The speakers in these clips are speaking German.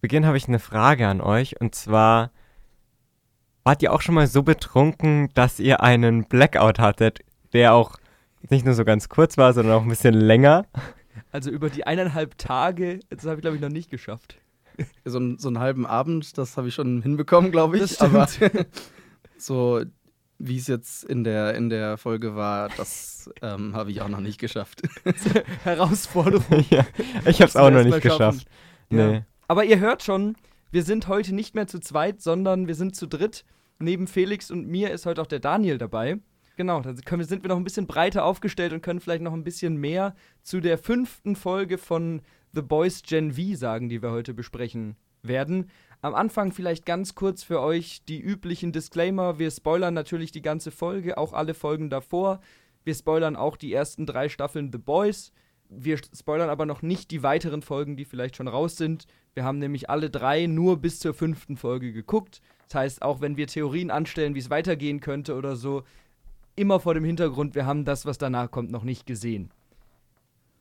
Beginn habe ich eine Frage an euch und zwar, wart ihr auch schon mal so betrunken, dass ihr einen Blackout hattet, der auch nicht nur so ganz kurz war, sondern auch ein bisschen länger? Also über die eineinhalb Tage, das habe ich glaube ich noch nicht geschafft. So, ein, so einen halben Abend, das habe ich schon hinbekommen, glaube ich. Das stimmt. Aber so wie es jetzt in der, in der Folge war, das ähm, habe ich auch noch nicht geschafft. Herausforderung. ja, ich habe es auch noch nicht geschafft. Nee. Ja. Aber ihr hört schon, wir sind heute nicht mehr zu zweit, sondern wir sind zu dritt. Neben Felix und mir ist heute auch der Daniel dabei. Genau, dann können sind wir noch ein bisschen breiter aufgestellt und können vielleicht noch ein bisschen mehr zu der fünften Folge von The Boys Gen V sagen, die wir heute besprechen werden. Am Anfang vielleicht ganz kurz für euch die üblichen Disclaimer. Wir spoilern natürlich die ganze Folge, auch alle Folgen davor. Wir spoilern auch die ersten drei Staffeln The Boys. Wir spoilern aber noch nicht die weiteren Folgen, die vielleicht schon raus sind. Wir haben nämlich alle drei nur bis zur fünften Folge geguckt. Das heißt, auch wenn wir Theorien anstellen, wie es weitergehen könnte oder so, immer vor dem Hintergrund, wir haben das, was danach kommt, noch nicht gesehen.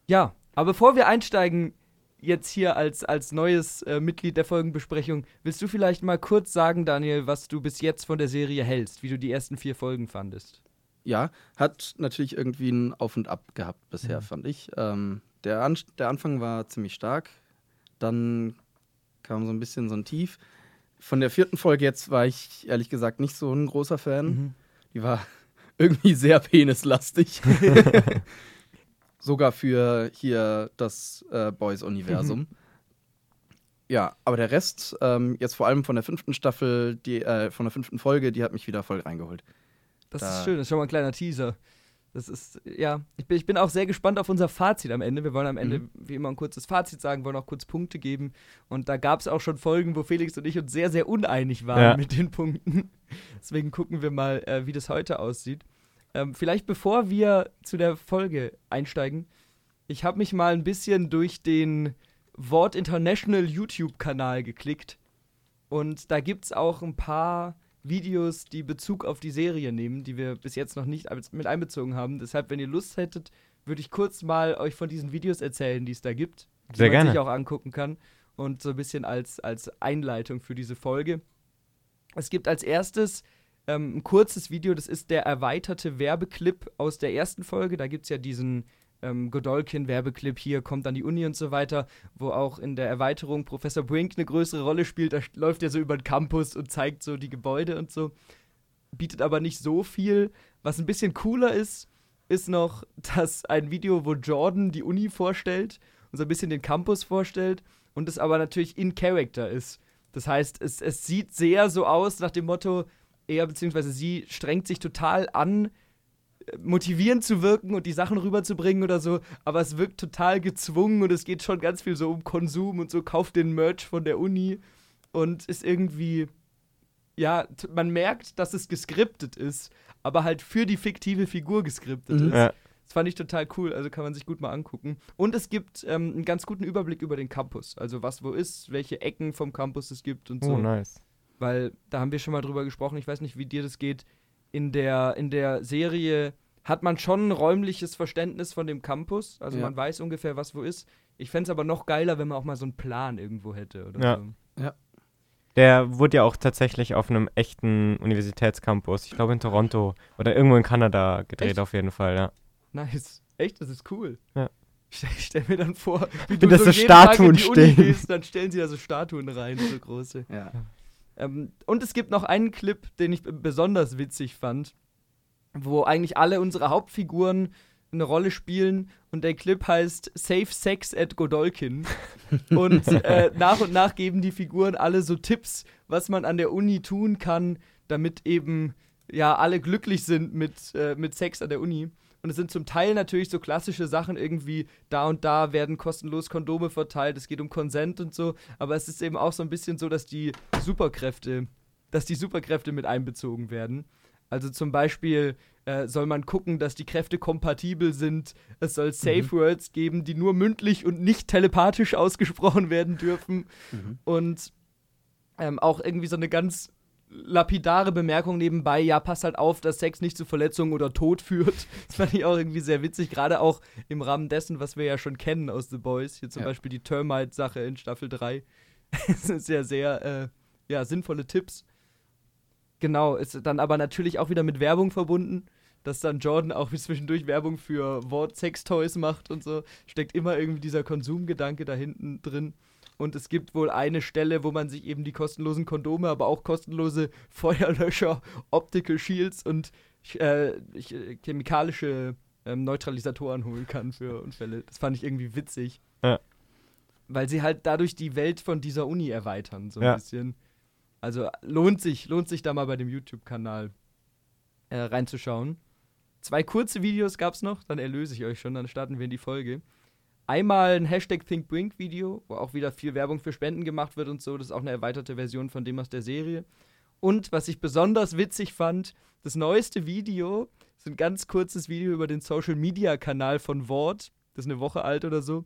Ja, aber bevor wir einsteigen, jetzt hier als, als neues äh, Mitglied der Folgenbesprechung, willst du vielleicht mal kurz sagen, Daniel, was du bis jetzt von der Serie hältst, wie du die ersten vier Folgen fandest? Ja, hat natürlich irgendwie ein Auf und Ab gehabt bisher, Mhm. fand ich. Ähm, der, An der Anfang war ziemlich stark, dann kam so ein bisschen so ein Tief. Von der vierten Folge jetzt war ich ehrlich gesagt nicht so ein großer Fan. Mhm. Die war irgendwie sehr penislastig. Sogar für hier das äh, Boys-Universum. Ja, aber der Rest, ähm, jetzt vor allem von der fünften Staffel, die, äh, von der fünften Folge, die hat mich wieder voll reingeholt. Das Da- ist schön, das ist schon mal ein kleiner Teaser. Das ist, ja, ich bin, ich bin auch sehr gespannt auf unser Fazit am Ende. Wir wollen am Ende, Mhm. wie immer, ein kurzes Fazit sagen, wollen auch kurz Punkte geben. Und da gab es auch schon Folgen, wo Felix und ich uns sehr, sehr uneinig waren Ja. mit den Punkten. Deswegen gucken wir mal, äh, wie das heute aussieht. Ähm, vielleicht bevor wir zu der Folge einsteigen, ich habe mich mal ein bisschen durch den Wort International YouTube-Kanal geklickt. Und da gibt es auch ein paar Videos, die Bezug auf die Serie nehmen, die wir bis jetzt noch nicht mit einbezogen haben. Deshalb, wenn ihr Lust hättet, würde ich kurz mal euch von diesen Videos erzählen, die es da gibt. Die Sehr man gerne. sich auch angucken kann. Und so ein bisschen als, als Einleitung für diese Folge. Es gibt als erstes ähm, ein kurzes Video, das ist der erweiterte Werbeclip aus der ersten Folge. Da gibt es ja diesen ähm, Godolkin-Werbeclip hier, kommt an die Uni und so weiter, wo auch in der Erweiterung Professor Brink eine größere Rolle spielt. Da läuft er so über den Campus und zeigt so die Gebäude und so. Bietet aber nicht so viel. Was ein bisschen cooler ist, ist noch dass ein Video, wo Jordan die Uni vorstellt und so ein bisschen den Campus vorstellt und es aber natürlich in Character ist. Das heißt, es, es sieht sehr so aus nach dem Motto, er bzw. sie strengt sich total an, motivierend zu wirken und die Sachen rüberzubringen oder so, aber es wirkt total gezwungen und es geht schon ganz viel so um Konsum und so, kauft den Merch von der Uni und ist irgendwie, ja, man merkt, dass es geskriptet ist, aber halt für die fiktive Figur geskriptet Mhm. ist. Ja. Das fand ich total cool, also kann man sich gut mal angucken. Und es gibt ähm, einen ganz guten Überblick über den Campus, also was wo ist, welche Ecken vom Campus es gibt und so. Oh, nice. Weil da haben wir schon mal drüber gesprochen, ich weiß nicht, wie dir das geht. In der, in der Serie hat man schon ein räumliches Verständnis von dem Campus, also Ja. man weiß ungefähr, was wo ist. Ich fände es aber noch geiler, wenn man auch mal so einen Plan irgendwo hätte oder Ja. so. Der wurde ja auch tatsächlich auf einem echten Universitätscampus, ich glaube in Toronto oder irgendwo in Kanada gedreht Echt? auf jeden Fall, ja. Nice. Echt, das ist cool. Ja. Ich stell, mir dann vor, wie Wie da so jeden Tag Statuen in die Uni stehen. Gehst, dann stellen sie da so Statuen rein, so große. Ja. Ähm, und es gibt noch einen Clip, den ich besonders witzig fand, wo eigentlich alle unsere Hauptfiguren eine Rolle spielen und der Clip heißt Safe Sex at Godolkin. und äh, nach und nach geben die Figuren alle so Tipps, was man an der Uni tun kann, damit eben ja alle glücklich sind mit, äh, mit Sex an der Uni. Und es sind zum Teil natürlich so klassische Sachen, irgendwie da und da werden kostenlos Kondome verteilt, es geht um Konsent und so, aber es ist eben auch so ein bisschen so, dass die Superkräfte, dass die Superkräfte mit einbezogen werden. Also zum Beispiel äh, soll man gucken, dass die Kräfte kompatibel sind. Es soll Safe Words geben, die nur mündlich und nicht telepathisch ausgesprochen werden dürfen. Mhm. Und ähm, auch irgendwie so eine ganz lapidare Bemerkung nebenbei, ja, passt halt auf, dass Sex nicht zu Verletzungen oder Tod führt. Das fand ich auch irgendwie sehr witzig, gerade auch im Rahmen dessen, was wir ja schon kennen aus The Boys. Hier zum Ja. Beispiel die Termite-Sache in Staffel 3. es sind sehr, sehr äh, ja, sinnvolle Tipps. Genau, ist dann aber natürlich auch wieder mit Werbung verbunden, dass dann Jordan auch wie zwischendurch Werbung für Wort-Sex-Toys macht und so. Steckt immer irgendwie dieser Konsumgedanke da hinten drin. Und es gibt wohl eine Stelle, wo man sich eben die kostenlosen Kondome, aber auch kostenlose Feuerlöscher, Optical Shields und äh, äh, chemikalische ähm, Neutralisatoren holen kann für Unfälle. Das fand ich irgendwie witzig. Ja. Weil sie halt dadurch die Welt von dieser Uni erweitern, so ein Ja. bisschen. Also lohnt sich, lohnt sich da mal bei dem YouTube-Kanal äh, reinzuschauen. Zwei kurze Videos gab's noch, dann erlöse ich euch schon, dann starten wir in die Folge. Einmal ein Hashtag ThinkBrink-Video, wo auch wieder viel Werbung für Spenden gemacht wird und so. Das ist auch eine erweiterte Version von dem aus der Serie. Und was ich besonders witzig fand, das neueste Video ist ein ganz kurzes Video über den Social-Media-Kanal von Wort. Das ist eine Woche alt oder so.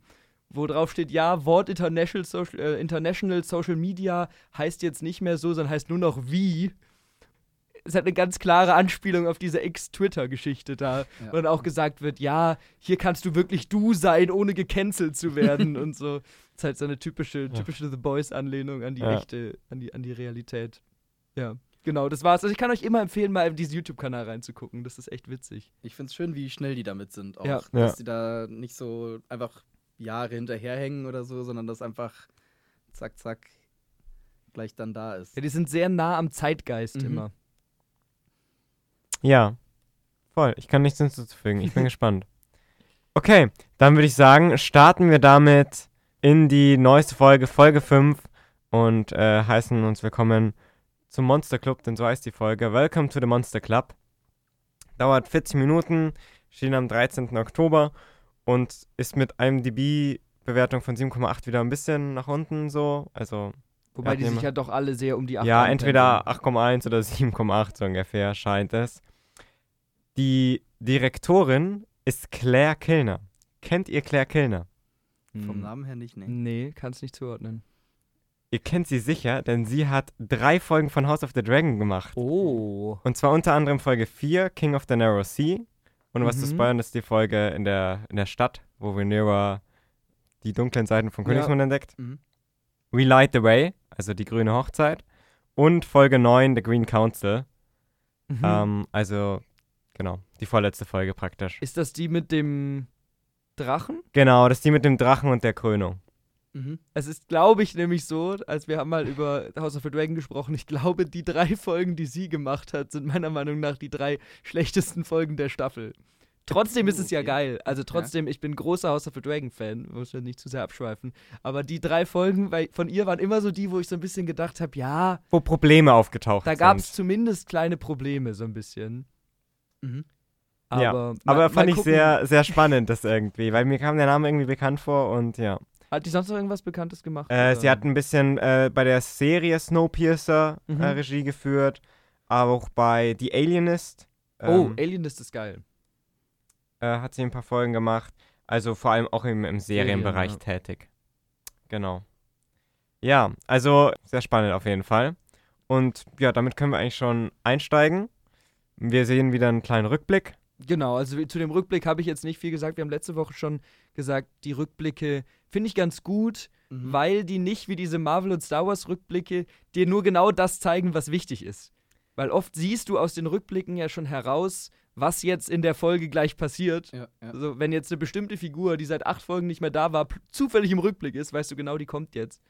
Wo drauf steht, ja, Wort International Social, äh, International Social Media heißt jetzt nicht mehr so, sondern heißt nur noch wie. Es hat eine ganz klare Anspielung auf diese Ex-Twitter-Geschichte da, Ja. wo dann auch gesagt wird, ja, hier kannst du wirklich du sein, ohne gecancelt zu werden und so. Das ist halt so eine typische, typische The Boys-Anlehnung an die Ja. echte, an die, an die Realität. Ja, genau, das war's. Also ich kann euch immer empfehlen, mal in diesen YouTube-Kanal reinzugucken. Das ist echt witzig. Ich finde es schön, wie schnell die damit sind. Auch, Ja. dass Ja. die da nicht so einfach Jahre hinterherhängen oder so, sondern dass einfach zack, zack gleich dann da ist. Ja, die sind sehr nah am Zeitgeist Mhm. immer. Ja, voll. Ich kann nichts hinzuzufügen. Ich bin gespannt. Okay, dann würde ich sagen, starten wir damit in die neueste Folge, Folge 5 und äh, heißen uns willkommen zum Monster Club, denn so heißt die Folge. Welcome to the Monster Club. Dauert 40 Minuten, schien am 13. Oktober und ist mit einem DB-Bewertung von 7,8 wieder ein bisschen nach unten so. Also Wobei die sich ja doch alle sehr um die 8 ja, entweder 8,1 oder 7,8 so ungefähr scheint es. Die Direktorin ist Claire Kilner. Kennt ihr Claire Kilner? Vom Namen her nicht, nee. Hm. Nee, kannst nicht zuordnen. Ihr kennt sie sicher, denn sie hat drei Folgen von House of the Dragon gemacht. Oh. Und zwar unter anderem Folge 4, King of the Narrow Sea. Und was zu Mhm. spoilern ist die Folge in der, in der Stadt, wo Rhaenyra die dunklen Seiten von Ja. Königsmund entdeckt. Mhm. We Light the Way, also die grüne Hochzeit. Und Folge 9, The Green Council. Mhm. Ähm, also, genau, die vorletzte Folge praktisch. Ist das die mit dem Drachen? Genau, das ist die mit dem Drachen und der Krönung. Mhm. Es ist, glaube ich, nämlich so, als wir haben mal über House of the Dragon gesprochen, ich glaube, die drei Folgen, die sie gemacht hat, sind meiner Meinung nach die drei schlechtesten Folgen der Staffel. Trotzdem ist es ja geil. Also trotzdem, ich bin großer House of the Dragon-Fan, muss ja nicht zu sehr abschweifen. Aber die drei Folgen von ihr waren immer so die, wo ich so ein bisschen gedacht habe, ja, Wo Probleme aufgetaucht da sind. gab es zumindest kleine Probleme, so ein bisschen. Mhm. Aber, ja, mal- aber fand ich sehr, sehr spannend, das irgendwie, weil mir kam der Name irgendwie bekannt vor und ja. Hat die sonst noch irgendwas Bekanntes gemacht? Äh, sie hat ein bisschen äh, bei der Serie Snowpiercer Mhm. äh, Regie geführt, aber auch bei The Alienist Oh, ähm, Alienist ist geil. äh, hat sie ein paar Folgen gemacht. Also vor allem auch im, im Serienbereich ja. tätig. Genau. Ja, also sehr spannend auf jeden Fall. Und ja, damit können wir eigentlich schon einsteigen. Wir sehen wieder einen kleinen Rückblick. Genau, also zu dem Rückblick habe ich jetzt nicht viel gesagt. Wir haben letzte Woche schon gesagt, die Rückblicke finde ich ganz gut, Mhm. weil die nicht wie diese Marvel- und Star Wars-Rückblicke dir nur genau das zeigen, was wichtig ist. Weil oft siehst du aus den Rückblicken ja schon heraus, was jetzt in der Folge gleich passiert. Ja, ja. Also, wenn jetzt eine bestimmte Figur, die seit acht Folgen nicht mehr da war, zufällig im Rückblick ist, weißt du genau, die kommt jetzt.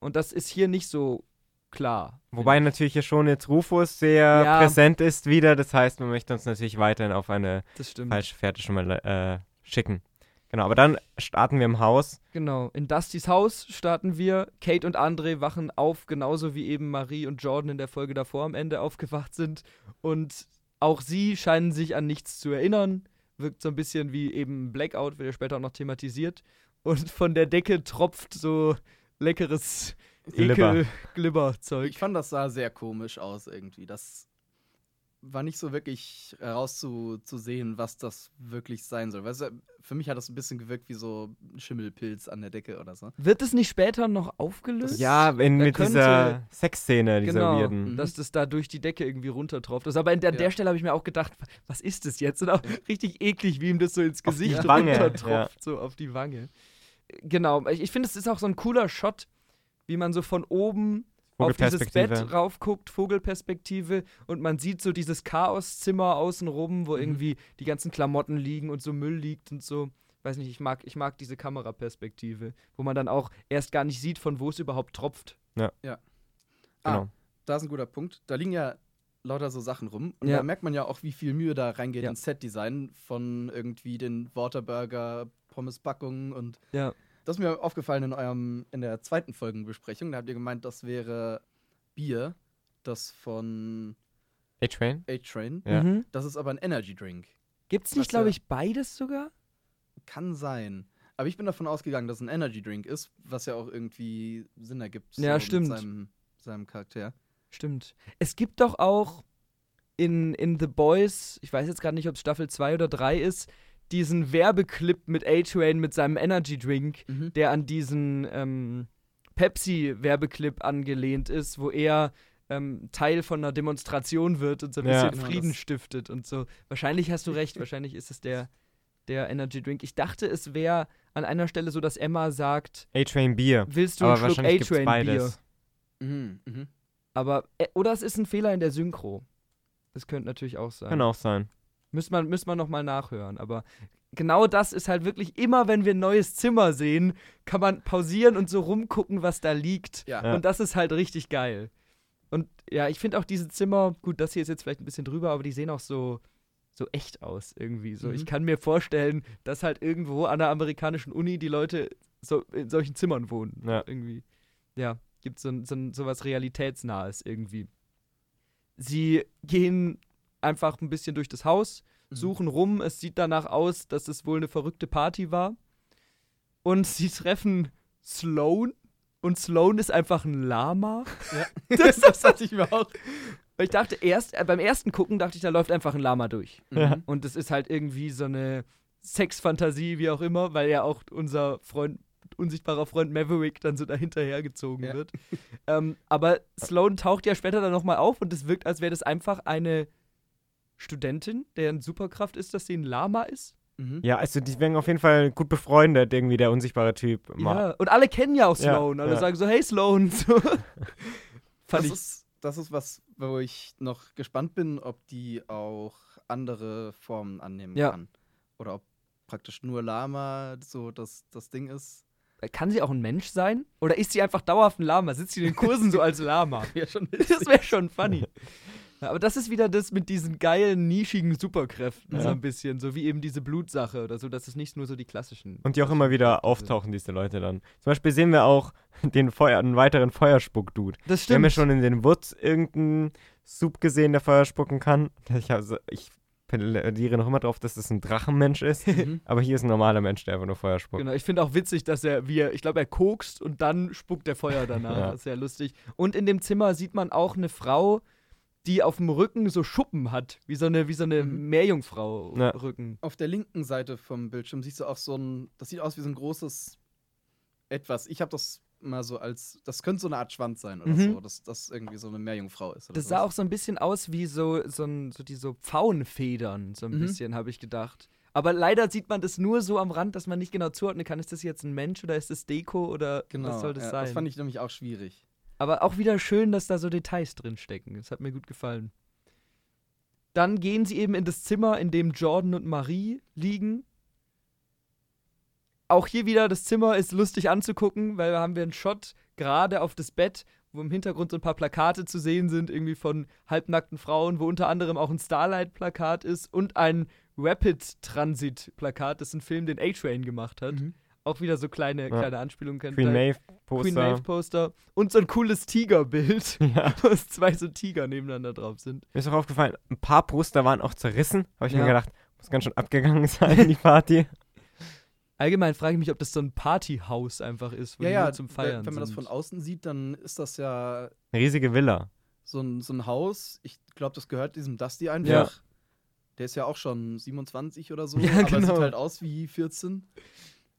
Und das ist hier nicht so klar. Wobei natürlich hier schon jetzt Rufus sehr Ja. präsent ist wieder. Das heißt, man möchte uns natürlich weiterhin auf eine falsche Fährte schon mal äh, schicken. Genau, aber dann starten wir im Haus. Genau, in Dustys Haus starten wir. Kate und Andre wachen auf, genauso wie eben Marie und Jordan in der Folge davor am Ende aufgewacht sind. Und auch sie scheinen sich an nichts zu erinnern. Wirkt so ein bisschen wie eben Blackout, wird ja später auch noch thematisiert. Und von der Decke tropft so leckeres Glibber. Ekel-Glibber-Zeug. Ich fand, das sah sehr komisch aus irgendwie. Das war nicht so wirklich herauszusehen, was das wirklich sein soll. Weißt du, für mich hat das ein bisschen gewirkt wie so ein Schimmelpilz an der Decke oder so. Wird es nicht später noch aufgelöst? Ja, Da mit könnte- dieser Sexszene, dieser Genau, weirden. Mhm. dass das da durch die Decke irgendwie runtertropft. Also, aber in der, Ja. der Stelle habe ich mir auch gedacht, was ist das jetzt? Und auch richtig eklig, wie ihm das so ins Gesicht Wange, runtertropft, ja. so auf die Wange. Genau, ich, ich finde, es ist auch so ein cooler Shot, wie man so von oben auf dieses Bett raufguckt, Vogelperspektive, und man sieht so dieses Chaoszimmer außenrum, wo Mhm. irgendwie die ganzen Klamotten liegen und so Müll liegt und so. Weiß nicht, ich mag, ich mag diese Kameraperspektive, wo man dann auch erst gar nicht sieht, von wo es überhaupt tropft. Genau. Ah, da ist ein guter Punkt. Da liegen ja lauter so Sachen rum. Und Ja. da merkt man ja auch, wie viel Mühe da reingeht Ja. ins Setdesign von irgendwie den Waterburger, Pommespackungen und Ja. Das ist mir aufgefallen in eurem, in der zweiten Folgenbesprechung. Da habt ihr gemeint, das wäre Bier, das von A-Train? A-Train. Ja. Mhm. Das ist aber ein Energy Drink. Gibt's nicht, Was glaube ich, beides sogar? Kann sein. Aber ich bin davon ausgegangen, dass es ein Energy Drink ist, was ja auch irgendwie Sinn ergibt. Ja, mit stimmt. Seinem, seinem Charakter. Stimmt. Es gibt doch auch in, in The Boys, ich weiß jetzt gerade nicht, ob es Staffel 2 oder 3 ist, diesen Werbeclip mit A-Train mit seinem Energy Drink, Mhm. der an diesen ähm, Pepsi-Werbeclip angelehnt ist, wo er ähm, Teil von einer Demonstration wird und so ein Ja. bisschen Genau, Frieden das- stiftet und so. Wahrscheinlich hast du recht, wahrscheinlich ist es der, der Energy Drink. Ich dachte, es wäre an einer Stelle so, dass Emma sagt, A-Train Bier. willst du Aber einen Schluck A-Train Bier? beides. Mhm. Mhm. Aber, äh, oder es ist ein Fehler in der Synchro. Das könnte natürlich auch sein. Kann auch sein. Müssen wir, müssen wir nochmal nachhören. Aber genau das ist halt wirklich immer, wenn wir ein neues Zimmer sehen, kann man pausieren und so rumgucken, was da liegt. Ja. Ja. Und das ist halt richtig geil. Und ja, ich finde auch diese Zimmer, gut, das hier ist jetzt vielleicht ein bisschen drüber, aber die sehen auch so, so echt aus irgendwie. So, Mhm. ich kann mir vorstellen, dass halt irgendwo an der amerikanischen Uni die Leute so in solchen Zimmern wohnen. Ja. Irgendwie. Ja, gibt so, so, ein- so was Realitätsnahes irgendwie. Sie gehen einfach ein bisschen durch das Haus, Mhm. suchen rum. Es sieht danach aus, dass es wohl eine verrückte Party war. Und sie treffen Sloan. Und Sloan ist einfach ein Lama. Ja. Das, das dachte ich mir auch. ich dachte erst, äh, beim ersten Gucken dachte ich, da läuft einfach ein Lama durch. Ja. Mhm. Und es ist halt irgendwie so eine Sexfantasie, wie auch immer, weil ja auch unser Freund, unsichtbarer Freund Maverick dann so dahinterhergezogen Ja. wird. Ähm, aber Sloan taucht ja später dann nochmal auf und es wirkt, als wäre das einfach eine Studentin, deren Superkraft ist, dass sie ein Lama ist. Mhm. Ja, also die werden auf jeden Fall gut befreundet, irgendwie der unsichtbare Typ. Ja. Und alle kennen ja auch Ja, Sloan. Alle ja. sagen so, hey Sloan. So. Fand Das ich. ist, das ist was, wo ich noch gespannt bin, ob die auch andere Formen annehmen Ja. kann. Oder ob praktisch nur Lama so das, das Ding ist. Kann sie auch ein Mensch sein? Oder ist sie einfach dauerhaft ein Lama? Sitzt sie in den Kursen so als Lama? Ja, schon Das wäre schon funny. Ja, aber das ist wieder das mit diesen geilen, nischigen Superkräften, so Ja. ein bisschen. So wie eben diese Blutsache oder so. Das ist nicht nur so die klassischen. Und die auch immer wieder auftauchen, diese Leute dann. Zum Beispiel sehen wir auch den Feuer, einen weiteren Feuerspuck-Dude. Das Wir haben ja stimmt. schon in den Woods irgendeinen Sub gesehen, der Feuer spucken kann. Ich, also, ich plädiere noch immer drauf, dass das ein Drachenmensch ist. Mhm. Aber hier ist ein normaler Mensch, der einfach nur Feuer spuckt. Genau, ich finde auch witzig, dass er, wie er, ich glaube, er kokst und dann spuckt der Feuer danach. Ja. Das ist sehr lustig. Und in dem Zimmer sieht man auch eine Frau, die auf dem Rücken so Schuppen hat, wie so eine, wie so eine Mhm. Meerjungfrau-Rücken. Auf der linken Seite vom Bildschirm siehst du auch so ein, das sieht aus wie so ein großes etwas. Ich habe das mal so als, das könnte so eine Art Schwanz sein oder Mhm. so, dass das irgendwie so eine Meerjungfrau ist. Das sah sowas. auch so ein bisschen aus wie so, so, ein, so die so Pfauenfedern, so ein Mhm. bisschen, habe ich gedacht. Aber leider sieht man das nur so am Rand, dass man nicht genau zuordnen kann, ist das jetzt ein Mensch oder ist das Deko oder Genau, was soll das ja, sein? Das fand ich nämlich auch schwierig. Aber auch wieder schön, dass da so Details drin stecken. Das hat mir gut gefallen. Dann gehen sie eben in das Zimmer, in dem Jordan und Marie liegen. Auch hier wieder, das Zimmer ist lustig anzugucken, weil da haben wir einen Shot gerade auf das Bett, wo im Hintergrund so ein paar Plakate zu sehen sind, irgendwie von halbnackten Frauen, wo unter anderem auch ein Starlight-Plakat ist und ein Rapid Transit-Plakat. Das ist ein Film, den A-Train gemacht hat. Mhm. Auch wieder so kleine, Ja. kleine Anspielungen. könnt Queen Maeve Queen Poster. Maeve Poster und so ein cooles Tigerbild, Ja. wo es zwei so Tiger nebeneinander drauf sind. Mir ist auch aufgefallen, ein paar Poster waren auch zerrissen. Habe ich Ja. mir gedacht, muss ganz schön abgegangen sein, die Party. Allgemein frage ich mich, ob das so ein Partyhaus einfach ist, wo Ja, die ja, zum Feiern wenn man das sind. von außen sieht, dann ist das ja Eine riesige Villa. so ein, so ein Haus. Ich glaube, das gehört diesem Dusty einfach. Ja. Der ist ja auch schon 27 oder so, Ja, aber genau. sieht halt aus wie 14.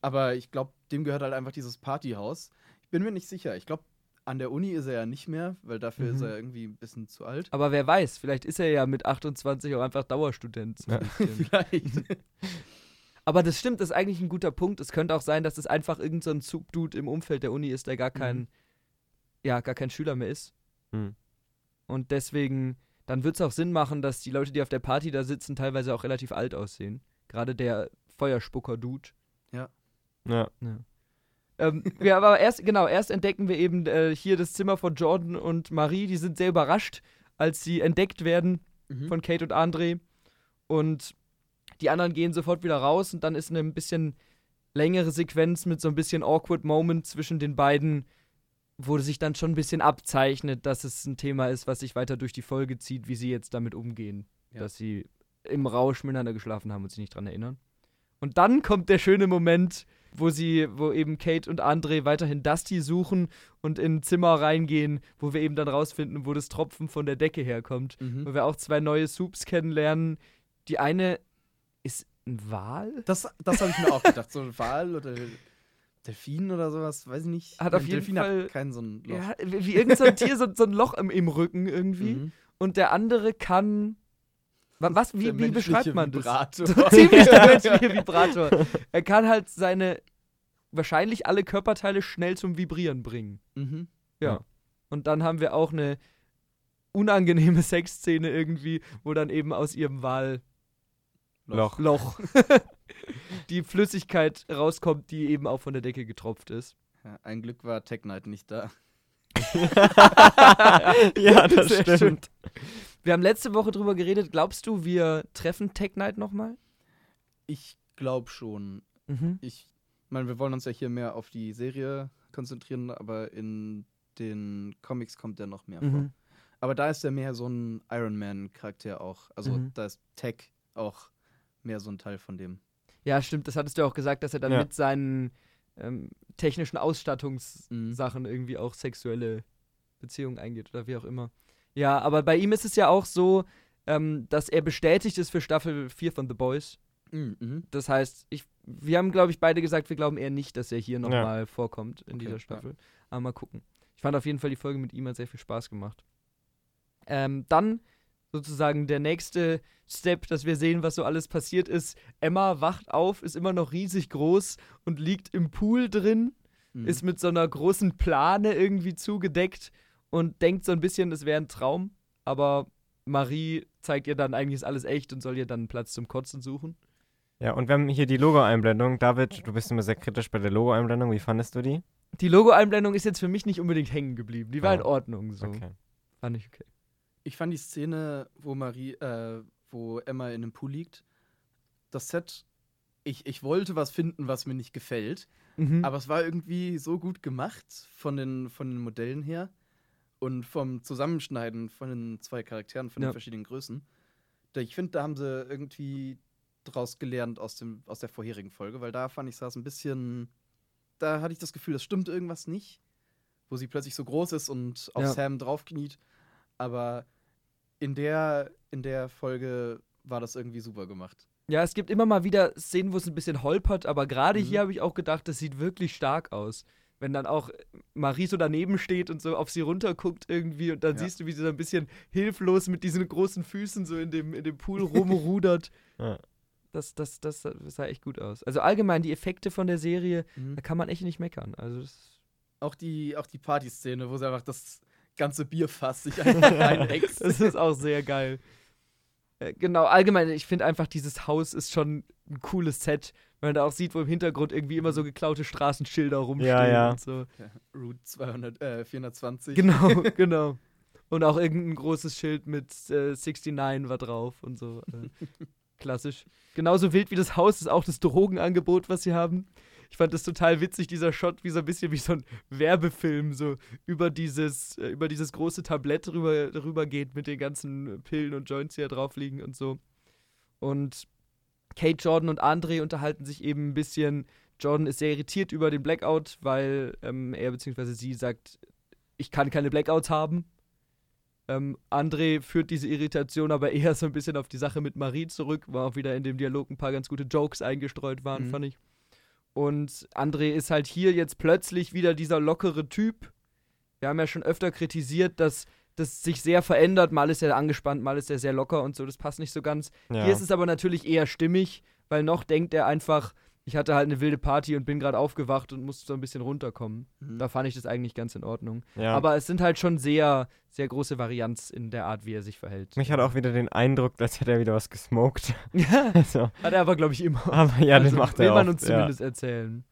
Aber ich glaube, dem gehört halt einfach dieses Partyhaus. Ich bin mir nicht sicher. Ich glaube, an der Uni ist er ja nicht mehr, weil dafür Mhm. ist er irgendwie ein bisschen zu alt. Aber wer weiß, vielleicht ist er ja mit 28 auch einfach Dauerstudent. So Ja. Vielleicht. Aber das stimmt, das ist eigentlich ein guter Punkt. Es könnte auch sein, dass es einfach irgendein so ein Subdude im Umfeld der Uni ist, der gar kein, Mhm. ja gar kein Schüler mehr ist. Hm. Und deswegen, dann wird es auch Sinn machen, dass die Leute, die auf der Party da sitzen, teilweise auch relativ alt aussehen. Gerade der Feuerspucker-Dude. Ja. Ähm, ja, aber erst, genau, erst entdecken wir eben äh, hier das Zimmer von Jordan und Marie. Die sind sehr überrascht, als sie entdeckt werden Mhm. von Kate und André. Und die anderen gehen sofort wieder raus und dann ist eine ein bisschen längere Sequenz mit so ein bisschen awkward Moment zwischen den beiden, wo sich dann schon ein bisschen abzeichnet, dass es ein Thema ist, was sich weiter durch die Folge zieht, wie sie jetzt damit umgehen. Ja. Dass sie im Rausch miteinander geschlafen haben und sich nicht dran erinnern. Und dann kommt der schöne Moment, wo sie, wo eben Kate und André weiterhin Dusty suchen und in ein Zimmer reingehen, wo wir eben dann rausfinden, wo das Tropfen von der Decke herkommt. Mhm. Wo wir auch zwei neue Soups kennenlernen. Die eine ist ein Wal? Das, das habe ich mir auch gedacht. So ein Wal oder Delfin oder sowas, weiß ich nicht. Hat auf Ein jeden Delfin Fall- hat kein so ein Loch. Ja, wie wie irgend so Tier, so, so ein Loch im, im Rücken irgendwie. Mhm. Und der andere kann. Wa- Was? Wie, wie beschreibt man das? Vibrator. So ziemlich der menschliche Vibrator. Er kann halt seine wahrscheinlich alle Körperteile schnell zum Vibrieren bringen. Mhm. Ja. Ja. Und dann haben wir auch eine unangenehme Sexszene irgendwie, wo dann eben aus ihrem Wal Loch. Loch die Flüssigkeit rauskommt, die eben auch von der Decke getropft ist. Ja, ein Glück war Tech Knight nicht da. ja, das Sehr stimmt. schön. Wir haben letzte Woche drüber geredet. Glaubst du, wir treffen Tech Knight nochmal? Ich glaube schon. Mhm. Ich meine, wir wollen uns ja hier mehr auf die Serie konzentrieren, aber in den Comics kommt der noch mehr vor. Mhm. Aber da ist er mehr so ein Iron Man-Charakter auch. Also Mhm. da ist Tech auch mehr so ein Teil von dem. Ja, stimmt. Das hattest du auch gesagt, dass er dann Ja. mit seinen ähm, technischen Ausstattungssachen Mhm. irgendwie auch sexuelle Beziehungen eingeht oder wie auch immer. Ja, aber bei ihm ist es ja auch so, ähm, dass er bestätigt ist für Staffel 4 von The Boys. Mhm. Das heißt, ich, wir haben, glaube ich, beide gesagt, wir glauben eher nicht, dass er hier Ja. nochmal vorkommt in Okay, dieser ja. Staffel. Aber mal gucken. Ich fand auf jeden Fall die Folge mit ihm hat sehr viel Spaß gemacht. Ähm, dann sozusagen der nächste Step, dass wir sehen, was so alles passiert ist. Emma wacht auf, ist immer noch riesig groß und liegt im Pool drin, Mhm. ist mit so einer großen Plane irgendwie zugedeckt und denkt so ein bisschen, es wäre ein Traum. Aber Marie zeigt ihr dann, eigentlich ist alles echt und soll ihr dann einen Platz zum Kotzen suchen. Ja, und wir haben hier die Logo-Einblendung. David, du bist immer sehr kritisch bei der Logo-Einblendung. Wie fandest du die? Die Logo-Einblendung ist jetzt für mich nicht unbedingt hängen geblieben. Die war Ah, in Ordnung so. Okay. Fand ich okay. Ich fand die Szene, wo Marie, äh, wo Emma in dem Pool liegt, das Set, ich, ich wollte was finden, was mir nicht gefällt, Mhm. aber es war irgendwie so gut gemacht von den, von den Modellen her und vom Zusammenschneiden von den zwei Charakteren, von Ja. den verschiedenen Größen. Ich finde, da haben sie irgendwie draus gelernt aus, dem, aus der vorherigen Folge, weil da fand ich, es ein bisschen, da hatte ich das Gefühl, es stimmt irgendwas nicht, wo sie plötzlich so groß ist und auf Ja. Sam draufkniet. Aber in der, in der Folge war das irgendwie super gemacht. Ja, es gibt immer mal wieder Szenen, wo es ein bisschen holpert, aber gerade Mhm. hier habe ich auch gedacht, das sieht wirklich stark aus. Wenn dann auch Marie so daneben steht und so auf sie runterguckt irgendwie und dann Ja. siehst du, wie sie so ein bisschen hilflos mit diesen großen Füßen so in dem, in dem Pool rumrudert. Ja. Das, das, das, sah echt gut aus. Also allgemein die Effekte von der Serie, Mhm. da kann man echt nicht meckern. Also Auch die, auch die Partyszene, wo sie einfach das ganze Bierfass sich einfach reinäxt. das ist auch sehr geil. Äh, Genau, allgemein, ich finde einfach, dieses Haus ist schon ein cooles Set, wenn man da auch sieht, wo im Hintergrund irgendwie immer so geklaute Straßenschilder rumstehen ja. und so. Ja, Route 200, äh, 420. Genau, genau. Und auch irgendein großes Schild mit äh, 69 war drauf und so. Äh, klassisch. Genauso wild wie das Haus ist auch das Drogenangebot, was sie haben. Ich fand das total witzig, dieser Shot, wie so ein bisschen wie so ein Werbefilm, so über dieses, äh, über dieses große Tablett rüber, rüber geht mit den ganzen Pillen und Joints, die da drauf liegen und so. Und Kate, Jordan und Andre unterhalten sich eben ein bisschen. Jordan ist sehr irritiert über den Blackout, weil ähm, er bzw. sie sagt, ich kann keine Blackouts haben. Ähm, André führt diese Irritation aber eher so ein bisschen auf die Sache mit Marie zurück, wo auch wieder in dem Dialog ein paar ganz gute Jokes eingestreut waren, Mhm. fand ich. Und André ist halt hier jetzt plötzlich wieder dieser lockere Typ. Wir haben ja schon öfter kritisiert, dass das sich sehr verändert. Mal ist er angespannt, mal ist er sehr locker und so. Das passt nicht so ganz. Ja. Hier ist es aber natürlich eher stimmig, weil noch denkt er einfach, ich hatte halt eine wilde Party und bin gerade aufgewacht und musste so ein bisschen runterkommen. Mhm. Da fand ich das eigentlich ganz in Ordnung. Ja. Aber es sind halt schon sehr, sehr große Varianz in der Art, wie er sich verhält. mich hat auch wieder den Eindruck, als hätte er wieder was gesmoked. Ja, also, hat er aber, glaube ich, immer. aber ja, also, das macht will er man oft, uns ja. zumindest erzählen.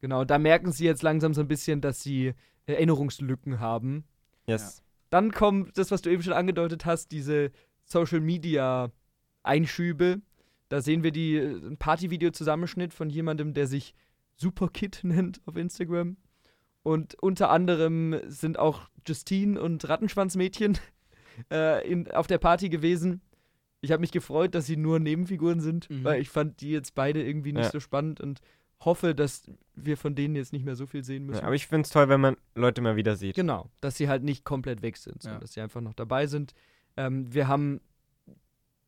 Genau, da merken sie jetzt langsam so ein bisschen, dass sie Erinnerungslücken haben. Yes. Dann kommt das, was du eben schon angedeutet hast, diese Social Media Einschübe. Da sehen wir die äh, ein Partyvideo-Zusammenschnitt von jemandem, der sich Superkid nennt auf Instagram. Und unter anderem sind auch Justine und Rattenschwanzmädchen äh, in, auf der Party gewesen. Ich habe mich gefreut, dass sie nur Nebenfiguren sind, Mhm. weil ich fand die jetzt beide irgendwie nicht Ja. so spannend und hoffe, dass wir von denen jetzt nicht mehr so viel sehen müssen. Ja, aber ich finde es toll, wenn man Leute mal wieder sieht. Genau, dass sie halt nicht komplett weg sind, sondern Ja. dass sie einfach noch dabei sind. Ähm, wir haben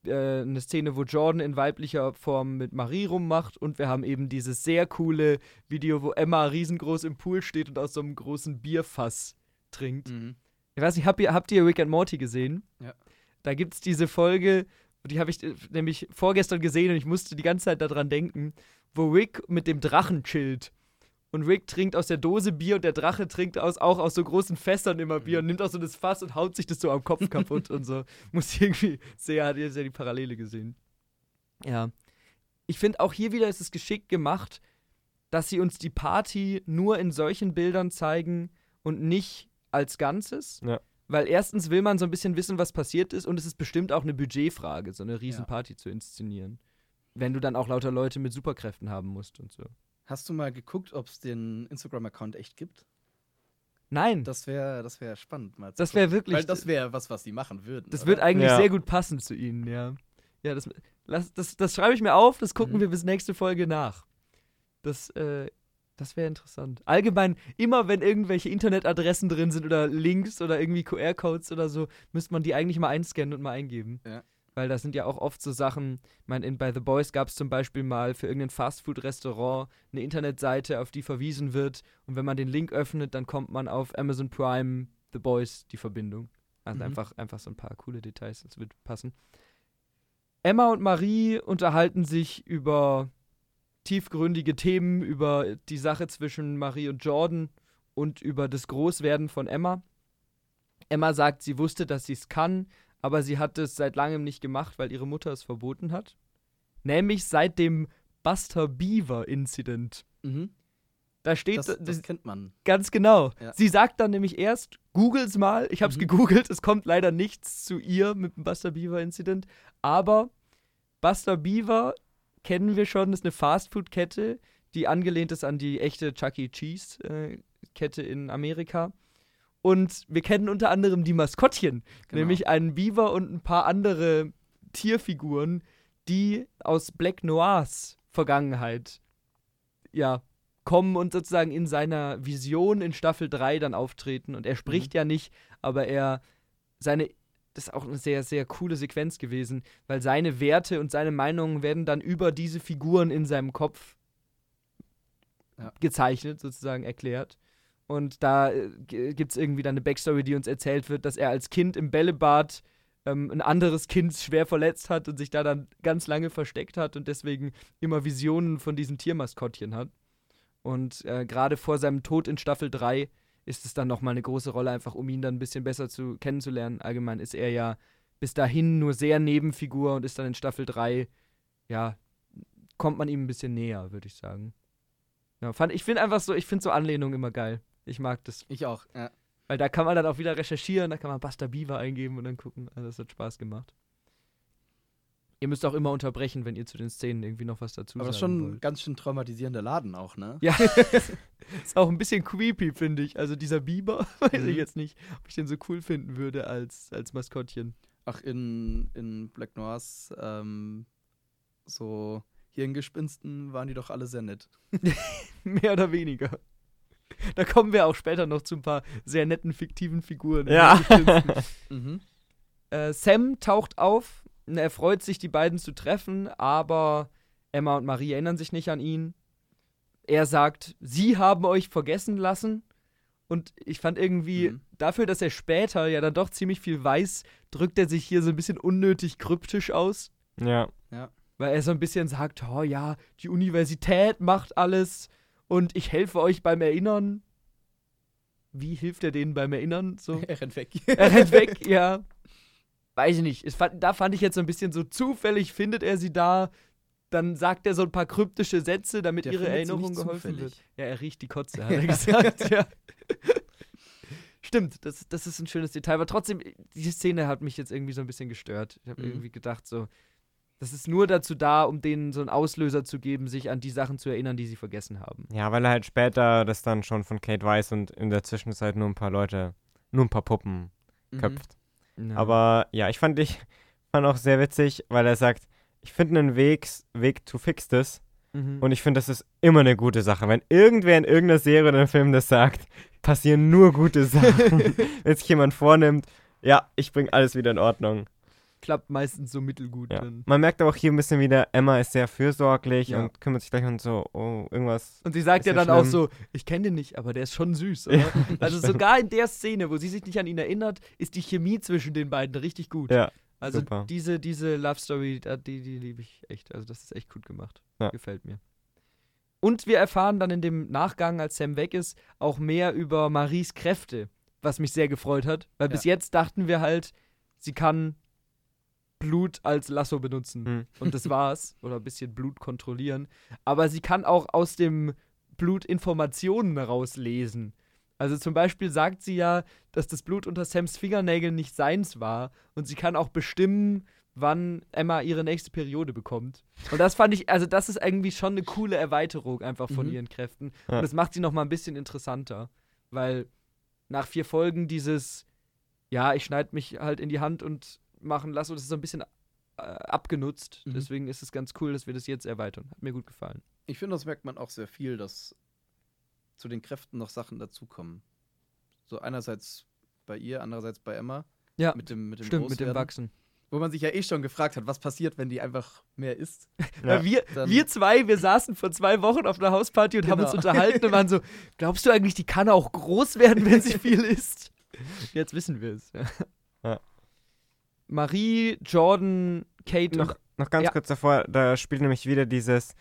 äh, eine Szene, wo Jordan in weiblicher Form mit Marie rummacht und wir haben eben dieses sehr coole Video, wo Emma riesengroß im Pool steht und aus so einem großen Bierfass trinkt. Mhm. Ich weiß nicht, habt ihr, habt ihr Rick and Morty gesehen? Ja. Da gibt es diese Folge, die habe ich äh, nämlich vorgestern gesehen und ich musste die ganze Zeit daran denken, wo Rick mit dem Drachen chillt. Und Rick trinkt aus der Dose Bier und der Drache trinkt aus, auch aus so großen Fässern immer Bier und nimmt auch so das Fass und haut sich das so am Kopf kaputt und so. Muss ich irgendwie sehr, hat ihr sehr die Parallele gesehen. Ja. Ich finde auch hier wieder ist es geschickt gemacht, dass sie uns die Party nur in solchen Bildern zeigen und nicht als Ganzes. Ja. Weil erstens will man so ein bisschen wissen, was passiert ist und es ist bestimmt auch eine Budgetfrage, so eine Riesenparty zu inszenieren. Wenn du dann auch lauter Leute mit Superkräften haben musst und so. Hast du mal geguckt, ob es den Instagram-Account echt gibt? Nein, Das wäre das wär spannend mal zu Das wär gucken. wirklich- Weil das wäre was, was die machen würden. das oder? wird eigentlich Ja. sehr gut passen zu ihnen, ja. Ja, das, lass, das, das schreibe ich mir auf, das gucken Mhm. wir bis nächste Folge nach. Das, äh, das wäre interessant. Allgemein, immer wenn irgendwelche Internetadressen drin sind oder Links oder irgendwie QR-Codes oder so, müsste man die eigentlich mal einscannen und mal eingeben. Ja. Weil das sind ja auch oft so Sachen, ich meine, in- bei The Boys gab es zum Beispiel mal für irgendein Fastfood-Restaurant eine Internetseite, auf die verwiesen wird. Und wenn man den Link öffnet, dann kommt man auf Amazon Prime The Boys, die Verbindung. Also Mhm. einfach, einfach so ein paar coole Details, das wird passen. Emma und Marie unterhalten sich über tiefgründige Themen, über die Sache zwischen Marie und Jordan und über das Großwerden von Emma. Emma sagt, sie wusste, dass sie es kann, aber sie hat es seit langem nicht gemacht, weil ihre Mutter es verboten hat. Nämlich seit dem Buster Beaver-Incident. Mhm. Da steht Das, das, das kennt man. ganz genau. Ja. Sie sagt dann nämlich erst, googles mal. Ich habe es Mhm. gegoogelt, es kommt leider nichts zu ihr mit dem Buster Beaver-Incident. Aber Buster Beaver kennen wir schon, ist eine Fastfood-Kette, die angelehnt ist an die echte Chuck E. Cheese-Kette in Amerika. Und wir kennen unter anderem die Maskottchen, Genau. nämlich einen Beaver und ein paar andere Tierfiguren, die aus Black Noirs Vergangenheit ja kommen und sozusagen in seiner Vision in Staffel 3 dann auftreten. Und er spricht ja nicht, aber er seine das ist auch eine sehr, sehr coole Sequenz gewesen, weil seine Werte und seine Meinungen werden dann über diese Figuren in seinem Kopf Ja. gezeichnet, sozusagen erklärt. Und da äh, gibt es irgendwie dann eine Backstory, die uns erzählt wird, dass er als Kind im Bällebad ähm, ein anderes Kind schwer verletzt hat und sich da dann ganz lange versteckt hat und deswegen immer Visionen von diesen Tiermaskottchen hat. Und äh, gerade vor seinem Tod in Staffel 3 ist es dann nochmal eine große Rolle, einfach um ihn dann ein bisschen besser zu kennenzulernen. Allgemein ist er ja bis dahin nur sehr Nebenfigur und ist dann in Staffel 3, ja, kommt man ihm ein bisschen näher, würde ich sagen. Ja, fand, ich finde einfach so, ich finde so Anlehnungen immer geil. Ich mag das. Ich auch. Ja. Weil da kann man dann auch wieder recherchieren, da kann man Buster Beaver eingeben und dann gucken. Also das hat Spaß gemacht. Ihr müsst auch immer unterbrechen, wenn ihr zu den Szenen irgendwie noch was dazu Aber das ist schon ein ganz schön traumatisierender Laden auch, ne? Ja, ist auch ein bisschen creepy, finde ich. Also dieser Biber, weiß Mhm. ich jetzt nicht, ob ich den so cool finden würde als, als Maskottchen. Ach, in, in Black Noirs, ähm, so Hirngespinsten waren die doch alle sehr nett. Mehr oder weniger. Da kommen wir auch später noch zu ein paar sehr netten fiktiven Figuren. Ja. Mhm. äh, Sam taucht auf. Er freut sich, die beiden zu treffen, aber Emma und Marie erinnern sich nicht an ihn. Er sagt, sie haben euch vergessen lassen. Und ich fand irgendwie, Mhm. dafür, dass er später ja dann doch ziemlich viel weiß, drückt er sich hier so ein bisschen unnötig kryptisch aus. Ja. weil er so ein bisschen sagt, oh ja, die Universität macht alles und ich helfe euch beim Erinnern. Wie hilft er denen beim Erinnern? So. Er rennt weg. Er rennt weg, ja. Weiß ich nicht. Fand, da fand ich jetzt so ein bisschen so zufällig, findet er sie da, dann sagt er so ein paar kryptische Sätze, damit Der ihre Erinnerung geholfen zufällig. wird. Ja, er riecht die Kotze, hat er gesagt, ja. Stimmt, das, das ist ein schönes Detail, aber trotzdem, diese Szene hat mich jetzt irgendwie so ein bisschen gestört. Ich habe Mhm. irgendwie gedacht, so, das ist nur dazu da, um denen so einen Auslöser zu geben, sich an die Sachen zu erinnern, die sie vergessen haben. Ja, weil er halt später das dann schon von Kate weiß und in der Zwischenzeit nur ein paar Leute, nur ein paar Puppen Mhm. köpft. Ja. Aber ja, ich fand ich fand auch sehr witzig, weil er sagt, ich finde einen Weg, Weg to fix this. Mhm. Und ich finde, das ist immer eine gute Sache. Wenn irgendwer in irgendeiner Serie oder einem Film das sagt, passieren nur gute Sachen. Wenn sich jemand vornimmt, ja, ich bringe alles wieder in Ordnung. Klappt meistens so mittelgut. Ja. Man merkt aber auch hier ein bisschen wieder, Emma ist sehr fürsorglich Ja. und kümmert sich gleich um so, oh, irgendwas. Und sie sagt ja ja dann auch schlimm. so, ich kenne den nicht, aber der ist schon süß. Oder? also sogar in der Szene, wo sie sich nicht an ihn erinnert, ist die Chemie zwischen den beiden richtig gut. Ja, also super. diese, diese Love Story, die, die liebe ich echt. Also das ist echt gut gemacht. Ja. Gefällt mir. Und wir erfahren dann in dem Nachgang, als Sam weg ist, auch mehr über Maries Kräfte, was mich sehr gefreut hat. Weil bis jetzt dachten wir halt, sie kann Blut als Lasso benutzen. Hm. Und das war's. Oder ein bisschen Blut kontrollieren. Aber sie kann auch aus dem Blut Informationen herauslesen. Also zum Beispiel sagt sie ja, dass das Blut unter Sams Fingernägeln nicht seins war. Und sie kann auch bestimmen, wann Emma ihre nächste Periode bekommt. Und das fand ich, also das ist irgendwie schon eine coole Erweiterung einfach von Mhm. ihren Kräften. Ja. Und das macht sie noch mal ein bisschen interessanter. Weil nach vier Folgen dieses, ja, ich schneide mich halt in die Hand und machen Lasso, das ist so ein bisschen äh, abgenutzt. Mhm. Deswegen ist es ganz cool, dass wir das jetzt erweitern. Hat mir gut gefallen. Ich finde, das merkt man auch sehr viel, dass zu den Kräften noch Sachen dazukommen. So einerseits bei ihr, andererseits bei Emma. Ja, Mit dem, mit dem stimmt, mit dem. Wachsen. Wo man sich ja eh schon gefragt hat, was passiert, wenn die einfach mehr isst. Weil wir, dann- wir zwei, wir saßen vor zwei Wochen auf einer Hausparty und haben uns Genau. unterhalten und waren so, glaubst du eigentlich, die kann auch groß werden, wenn sie viel isst? Jetzt wissen wir es. Ja. Ja. Marie, Jordan, Kate Noch, und noch ganz Ja. kurz davor, da spielt nämlich wieder dieses,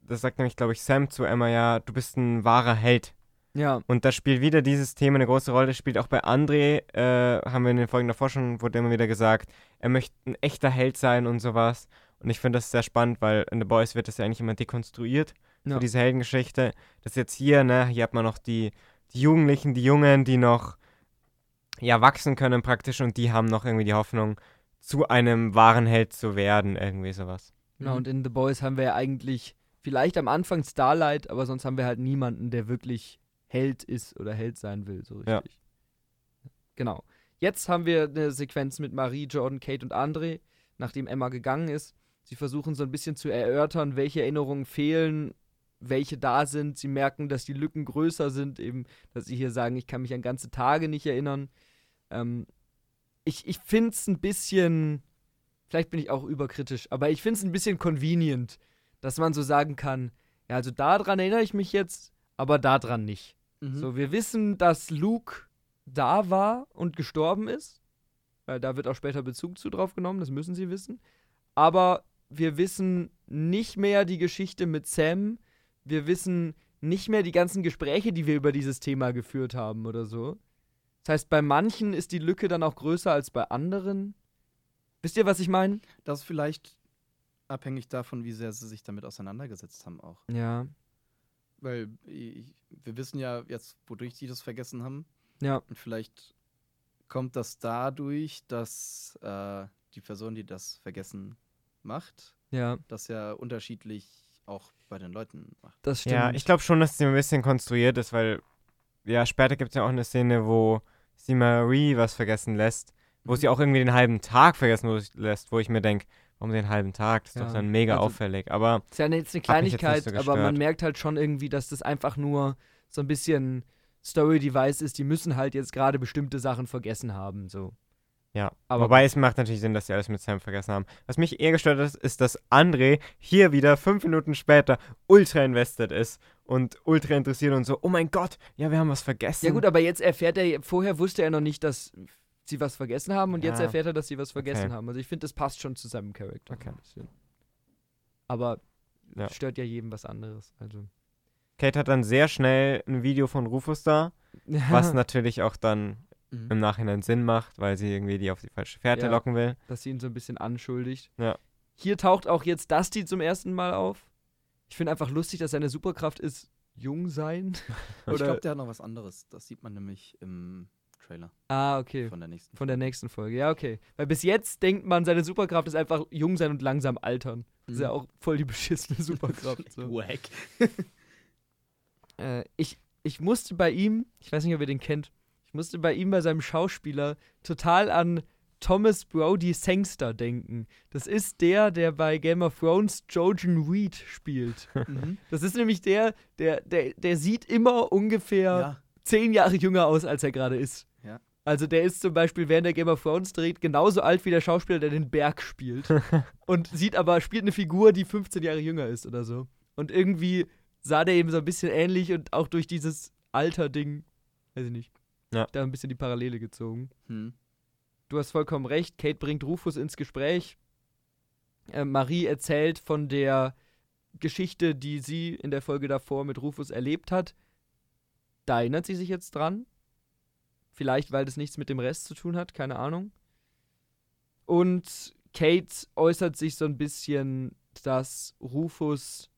das sagt nämlich, glaube ich, Sam zu Emma, ja, du bist ein wahrer Held. ja, Und da spielt wieder dieses Thema eine große Rolle. Das spielt auch bei André, äh, haben wir in den Folgen davor schon, wurde immer wieder gesagt, er möchte ein echter Held sein und sowas. Und ich finde das sehr spannend, weil in The Boys wird das ja eigentlich immer dekonstruiert, Ja. so diese Heldengeschichte. Das jetzt hier, ne, hier hat man noch die, die Jugendlichen, die Jungen, die noch, ja, wachsen können praktisch und die haben noch irgendwie die Hoffnung, zu einem wahren Held zu werden, irgendwie sowas. genau. Und in The Boys haben wir ja eigentlich vielleicht am Anfang Starlight, aber sonst haben wir halt niemanden, der wirklich Held ist oder Held sein will, so Ja. richtig. Genau. Jetzt haben wir eine Sequenz mit Marie, Jordan, Kate und André, nachdem Emma gegangen ist. Sie versuchen so ein bisschen zu erörtern, welche Erinnerungen fehlen, welche da sind. Sie merken, dass die Lücken größer sind, eben, dass sie hier sagen, ich kann mich an ganze Tage nicht erinnern. Ähm, ich ich finde es ein bisschen, vielleicht bin ich auch überkritisch, aber ich finde es ein bisschen convenient, dass man so sagen kann, ja, also daran erinnere ich mich jetzt, aber daran nicht. Mhm. So, wir wissen, dass Luke da war und gestorben ist. Weil da wird auch später Bezug zu drauf genommen, das müssen sie wissen. Aber wir wissen nicht mehr die Geschichte mit Sam. Wir wissen nicht mehr die ganzen Gespräche, die wir über dieses Thema geführt haben oder so. Das heißt, bei manchen ist die Lücke dann auch größer als bei anderen. Wisst ihr, was ich meine? Das ist vielleicht abhängig davon, wie sehr sie sich damit auseinandergesetzt haben auch. Ja. Weil ich, wir wissen ja jetzt, wodurch sie das vergessen haben. Ja. Und vielleicht kommt das dadurch, dass äh, die Person, die das Vergessen macht, Ja, das ja unterschiedlich auch bei den Leuten macht. das stimmt. Ja, ich glaube schon, dass sie ein bisschen konstruiert ist, weil ja, später gibt es ja auch eine Szene, wo sie Marie was vergessen lässt, wo sie auch irgendwie den halben Tag vergessen lässt, wo ich mir denke, warum den halben Tag? Das ist Ja, doch dann mega also- auffällig. Aber Ist ja jetzt eine mich jetzt Kleinigkeit, so aber man merkt halt schon irgendwie, dass das einfach nur so ein bisschen Story-Device ist. Die müssen halt jetzt gerade bestimmte Sachen vergessen haben. So. ja, Aber wobei es macht natürlich Sinn, dass sie alles mit Sam vergessen haben. Was mich eher gestört hat, ist, dass André hier wieder fünf Minuten später ultra invested ist und ultra interessiert und so, oh mein Gott, ja, wir haben was vergessen. Ja gut, aber jetzt erfährt er, vorher wusste er noch nicht, dass sie was vergessen haben und jetzt Ja. erfährt er, dass sie was vergessen Okay. haben. Also ich finde, das passt schon zu seinem Charakter. Okay. Aber Ja. stört ja jedem was anderes. Also. Kate hat dann sehr schnell ein Video von Rufus da, was natürlich auch dann Mhm. im Nachhinein Sinn macht, weil sie irgendwie die auf die falsche Fährte Ja. locken will. dass sie ihn so ein bisschen anschuldigt. Ja. Hier taucht auch jetzt Dusty zum ersten Mal auf. Ich finde einfach lustig, dass seine Superkraft ist, jung sein. Ich glaube, der hat noch was anderes. Das sieht man nämlich im Trailer Ah, okay. von der nächsten. Von der nächsten Folge. Ja, okay. Weil bis jetzt denkt man, seine Superkraft ist einfach jung sein und langsam altern. Das ist ja auch voll die beschissene Superkraft. So. Wack. äh, ich, ich musste bei ihm, ich weiß nicht, ob ihr den kennt, ich musste bei ihm bei seinem Schauspieler total an Thomas Brody Sangster denken. Das ist der, der bei Game of Thrones Jojen Reed spielt. Mhm. Das ist nämlich der, der, der, der sieht immer ungefähr Ja. zehn Jahre jünger aus, als er gerade ist. Ja. Also der ist zum Beispiel, während der Game of Thrones dreht, genauso alt wie der Schauspieler, der den Berg spielt. und sieht aber, spielt eine Figur, die 15 Jahre jünger ist oder so. Und irgendwie sah der eben so ein bisschen ähnlich und auch durch dieses Alter-Ding, weiß ich nicht, Ja. da ein bisschen die Parallele gezogen. Hm. Du hast vollkommen recht, Kate bringt Rufus ins Gespräch. Äh, Marie erzählt von der Geschichte, die sie in der Folge davor mit Rufus erlebt hat. Da erinnert sie sich jetzt dran. Vielleicht, weil das nichts mit dem Rest zu tun hat, keine Ahnung. Und Kate äußert sich so ein bisschen, dass Rufus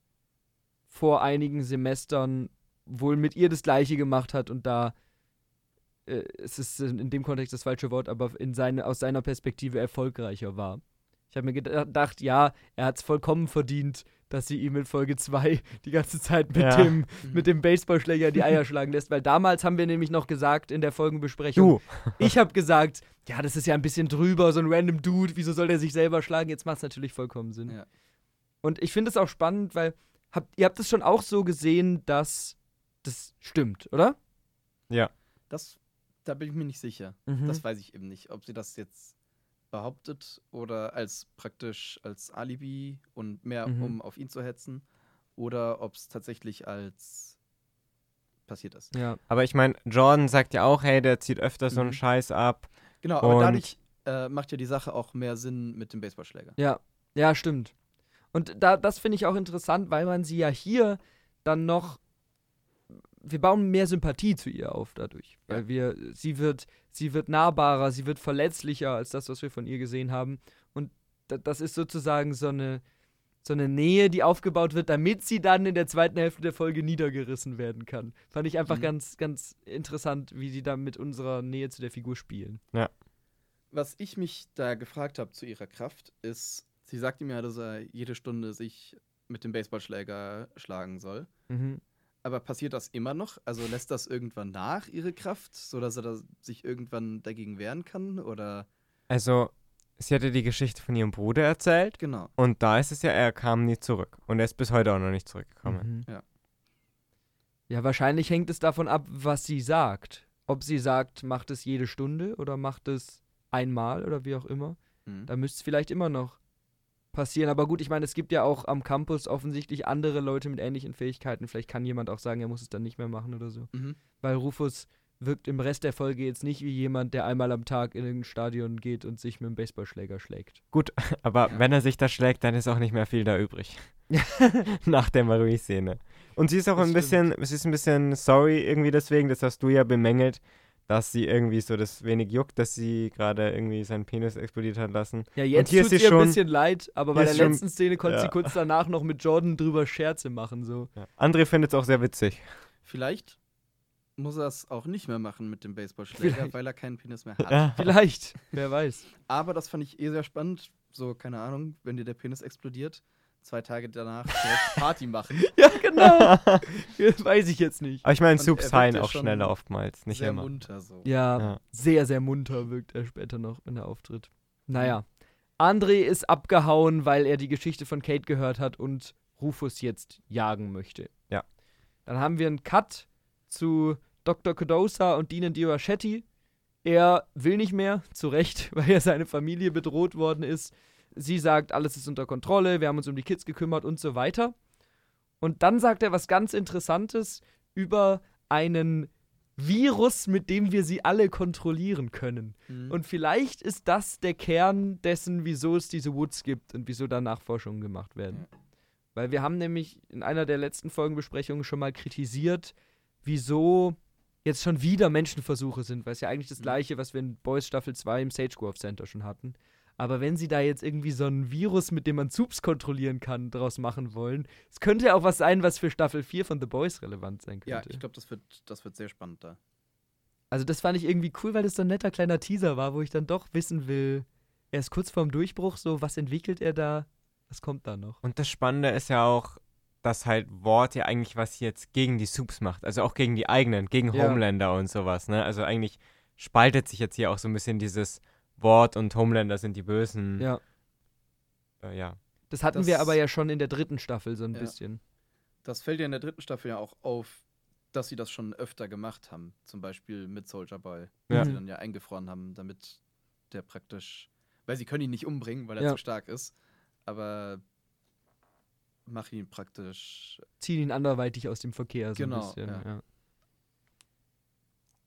vor einigen Semestern wohl mit ihr das gleiche gemacht hat und da äh, es ist in dem Kontext das falsche Wort, aber in seine, aus seiner Perspektive erfolgreicher war. Ich habe mir geda- gedacht, ja, er hat es vollkommen verdient, dass sie ihm in Folge 2 die ganze Zeit mit, Ja. dem, mit dem Baseballschläger die Eier schlagen lässt, weil damals haben wir nämlich noch gesagt in der Folgenbesprechung, Du, ich habe gesagt, ja, das ist ja ein bisschen drüber, so ein random Dude, wieso soll der sich selber schlagen? Jetzt macht es natürlich vollkommen Sinn. Ja. Und ich finde es auch spannend, weil habt, ihr habt es schon auch so gesehen, dass das stimmt, oder? ja. Das, da bin ich mir nicht sicher. Mhm. Das weiß ich eben nicht, ob sie das jetzt behauptet oder als praktisch als Alibi und mehr, Mhm. um auf ihn zu hetzen, oder ob es tatsächlich als passiert ist. Ja. Aber ich meine, Jordan sagt ja auch, hey, der zieht öfter so einen Mhm. Scheiß ab. Genau, aber dadurch äh, macht ja die Sache auch mehr Sinn mit dem Baseballschläger. Ja, ja, stimmt. Und da, das finde ich auch interessant, weil man sie ja hier dann noch. Wir bauen mehr Sympathie zu ihr auf dadurch. Weil Ja. wir, sie wird, sie wird nahbarer, sie wird verletzlicher als das, was wir von ihr gesehen haben. Und da, das ist sozusagen so eine, so eine Nähe, die aufgebaut wird, damit sie dann in der zweiten Hälfte der Folge niedergerissen werden kann. Fand ich einfach Mhm. ganz, ganz interessant, wie sie da mit unserer Nähe zu der Figur spielen. Was ich mich da gefragt habe zu ihrer Kraft, ist, sie sagt ihm ja, dass er jede Stunde sich mit dem Baseballschläger schlagen soll. Mhm. Aber passiert das immer noch? Also lässt das irgendwann nach, ihre Kraft, sodass er da sich irgendwann dagegen wehren kann? Oder Also, sie hatte die Geschichte von ihrem Bruder erzählt genau. und da ist es ja, er kam nie zurück. Und er ist bis heute auch noch nicht zurückgekommen. Mhm. Ja. Ja, wahrscheinlich hängt es davon ab, was sie sagt. Ob sie sagt, macht es jede Stunde oder macht es einmal oder wie auch immer. Mhm. Da müsste es vielleicht immer noch passieren. Aber gut, ich meine, es gibt ja auch am Campus offensichtlich andere Leute mit ähnlichen Fähigkeiten. Vielleicht kann jemand auch sagen, er muss es dann nicht mehr machen oder so. Mhm. Weil Rufus wirkt im Rest der Folge jetzt nicht wie jemand, der einmal am Tag in ein Stadion geht und sich mit einem Baseballschläger schlägt. Aber Ja. wenn er sich da schlägt, dann ist auch nicht mehr viel da übrig. Nach der Marie-Szene. Und sie ist auch Das ein bisschen, sie ist ein bisschen sorry irgendwie deswegen, das hast du ja bemängelt, dass sie irgendwie so das wenig juckt, dass sie gerade irgendwie seinen Penis explodiert hat lassen. Ja, jetzt hier tut ist es sie ihr ein schon- bisschen leid, aber bei der ist schon- letzten Szene konnte sie ja. kurz danach noch mit Jordan drüber Scherze machen. So. Ja. André findet es auch sehr witzig. Vielleicht muss er es auch nicht mehr machen mit dem Baseballschläger, Vielleicht. weil er keinen Penis mehr hat. Ja. Vielleicht, wer weiß. Aber das fand ich eh sehr spannend. So, keine Ahnung, wenn dir der Penis explodiert, zwei Tage danach Party machen. Ja, genau. weiß ich jetzt nicht. Aber ich meine, heilen ja auch schneller oftmals, nicht sehr immer. munter so. Ja, Ja. sehr, sehr munter wirkt er später noch, wenn er auftritt. Naja. André ist abgehauen, weil er die Geschichte von Kate gehört hat und Rufus jetzt jagen möchte. Ja. Dann haben wir einen Cut zu Dr. Codosa und Dinan Diorachetti. Er will nicht mehr, zu Recht, weil ja seine Familie bedroht worden ist. Sie sagt, alles ist unter Kontrolle, wir haben uns um die Kids gekümmert und so weiter. Und dann sagt er was ganz Interessantes über einen Virus, mit dem wir sie alle kontrollieren können. Mhm. Und vielleicht ist das der Kern dessen, wieso es diese Woods gibt und wieso da Nachforschungen gemacht werden. Weil wir haben nämlich in einer der letzten Folgenbesprechungen schon mal kritisiert, wieso jetzt schon wieder Menschenversuche sind, weil es ja eigentlich das Mhm. gleiche, was wir in Boys Staffel 2 im Sage Grove Center schon hatten. Aber wenn sie da jetzt irgendwie so ein Virus, mit dem man Subs kontrollieren kann, draus machen wollen, es könnte ja auch was sein, was für Staffel 4 von The Boys relevant sein Ja, könnte. ich glaube, das wird, das wird sehr spannend da. Also das fand ich irgendwie cool, weil das so ein netter kleiner Teaser war, wo ich dann doch wissen will, er ist kurz vorm Durchbruch, so was entwickelt er da, was kommt da noch? Und das Spannende ist ja auch, dass halt Wort ja eigentlich was jetzt gegen die Subs macht. Also auch gegen die eigenen, gegen Ja. Homelander und sowas. Ne? Also eigentlich spaltet sich jetzt hier auch so ein bisschen dieses Wort und Homelander sind die Bösen. Ja. Äh, ja. Das hatten Das- wir aber ja schon in der dritten Staffel so ein Ja. bisschen. Das fällt ja in der dritten Staffel ja auch auf, dass sie das schon öfter gemacht haben. Zum Beispiel mit Soldier Boy. Ja. Den sie dann ja eingefroren haben, damit der praktisch. Weil sie können ihn nicht umbringen, weil er Ja. zu stark ist. Aber mach ihn praktisch. Ziehen ihn anderweitig aus dem Verkehr so Genau, ein bisschen. ja.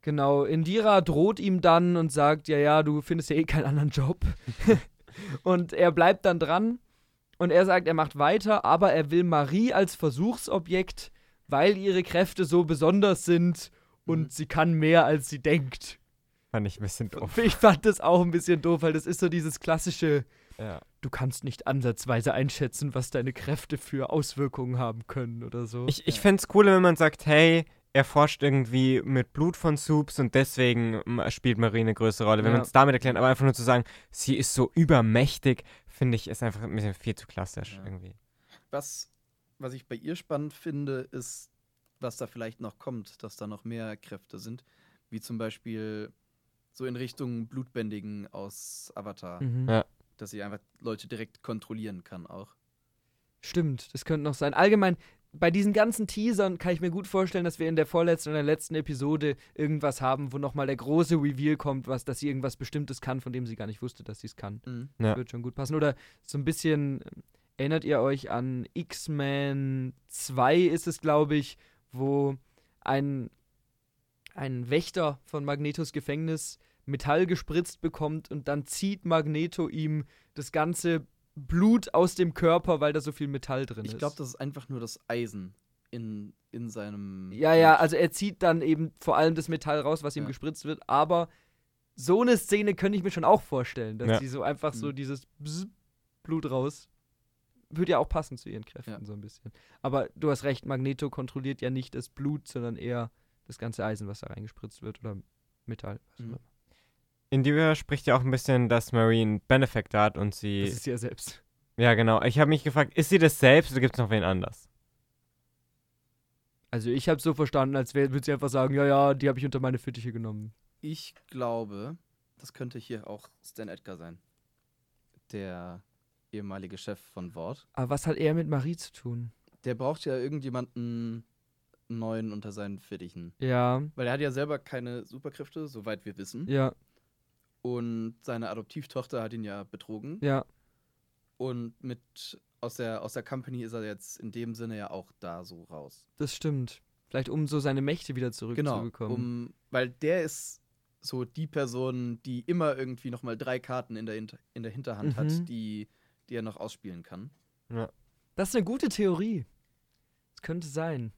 Genau, Indira droht ihm dann und sagt, ja, ja, du findest ja eh keinen anderen Job. und er bleibt dann dran und er sagt, er macht weiter, aber er will Marie als Versuchsobjekt, weil ihre Kräfte so besonders sind und Mhm. sie kann mehr, als sie denkt. Fand ich ein bisschen doof. Ich fand das auch ein bisschen doof, weil das ist so dieses klassische, Ja. du kannst nicht ansatzweise einschätzen, was deine Kräfte für Auswirkungen haben können oder so. Ich, ich Ja. fände es cooler, wenn man sagt, hey, er forscht irgendwie mit Blut von Soups und deswegen mm, spielt Marie eine größere Rolle. Wenn Ja. man es damit erklärt, aber einfach nur zu sagen, sie ist so übermächtig, finde ich, ist einfach ein bisschen viel zu klassisch Ja. irgendwie. Was, was ich bei ihr spannend finde, ist, was da vielleicht noch kommt, dass da noch mehr Kräfte sind. Wie zum Beispiel so in Richtung Blutbändigen aus Avatar. Mhm. Ja. Dass sie einfach Leute direkt kontrollieren kann auch. Stimmt, das könnte noch sein. Allgemein, bei diesen ganzen Teasern kann ich mir gut vorstellen, dass wir in der vorletzten oder letzten Episode irgendwas haben, wo nochmal der große Reveal kommt, was, dass sie irgendwas Bestimmtes kann, von dem sie gar nicht wusste, dass sie es kann. Mhm. Ja. Wird schon gut passen. Oder so ein bisschen, ähm, erinnert ihr euch an X-Men 2 ist es, glaube ich, wo ein, ein Wächter von Magnetos Gefängnis Metall gespritzt bekommt und dann zieht Magneto ihm das ganze Blut aus dem Körper, weil da so viel Metall drin ist. Ich glaube, das ist einfach nur das Eisen in, in seinem. Ja, ja, also er zieht dann eben vor allem das Metall raus, was ihm Ja. gespritzt wird, aber so eine Szene könnte ich mir schon auch vorstellen, dass Ja. sie so einfach so Mhm. dieses Bzz, Blut raus. Würde ja auch passen zu ihren Kräften Ja. so ein bisschen. Aber du hast recht, Magneto kontrolliert ja nicht das Blut, sondern eher das ganze Eisen, was da reingespritzt wird oder Metall. was auch Mhm. Immer. Indira spricht ja auch ein bisschen, dass Marie einen Benefactor hat und sie. Das ist sie ja selbst. Ja, genau. Ich habe mich gefragt, ist sie das selbst oder gibt es noch wen anders? Also ich habe so verstanden, als würde sie einfach sagen, ja, ja, die habe ich unter meine Fittiche genommen. Ich glaube, das könnte hier auch Stan Edgar sein. Der ehemalige Chef von Wort. Aber was hat er mit Marie zu tun? Der braucht ja irgendjemanden neuen unter seinen Fittichen. Ja, Weil er hat ja selber keine Superkräfte, soweit wir wissen. ja, Und seine Adoptivtochter hat ihn ja betrogen. ja. Und mit aus der, aus der Company ist er jetzt in dem Sinne ja auch da so raus. Das stimmt. Vielleicht um so seine Mächte wieder Genau. zurückzubekommen. Um, weil der ist so die Person, die immer irgendwie noch mal drei Karten in der, Hinter in der Hinterhand Mhm. hat, die, die er noch ausspielen kann. Das ist eine gute Theorie. Das könnte sein.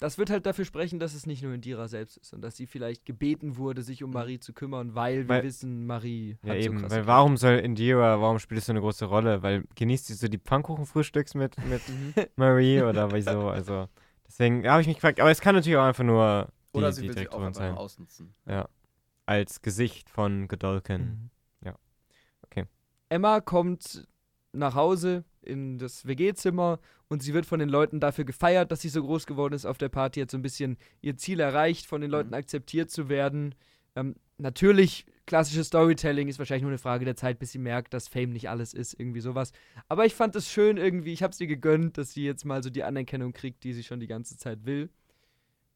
Das wird halt dafür sprechen, dass es nicht nur Indira selbst ist und dass sie vielleicht gebeten wurde, sich um Marie zu kümmern, weil, wir Weil- wissen, Marie Ja, hat eben. so krasse weil warum soll Indira, warum spielt es so eine große Rolle? Weil genießt sie so die Pfannkuchenfrühstücks mit, mit Marie oder wieso? Also, deswegen habe ich mich gefragt. Aber es kann natürlich auch einfach nur die, Oder sie die will sie auch Direktorin einfach sein. ausnutzen. Mhm. Als Gesicht von Godolkin. Mhm. Ja. Okay. Emma kommt nach Hause in das WG-Zimmer und sie wird von den Leuten dafür gefeiert, dass sie so groß geworden ist auf der Party, hat so ein bisschen ihr Ziel erreicht, von den Leuten Mhm. akzeptiert zu werden. Ähm, natürlich, klassisches Storytelling ist wahrscheinlich nur eine Frage der Zeit, bis sie merkt, dass Fame nicht alles ist, irgendwie sowas. Aber ich fand es schön irgendwie, ich habe es ihr gegönnt, dass sie jetzt mal so die Anerkennung kriegt, die sie schon die ganze Zeit will.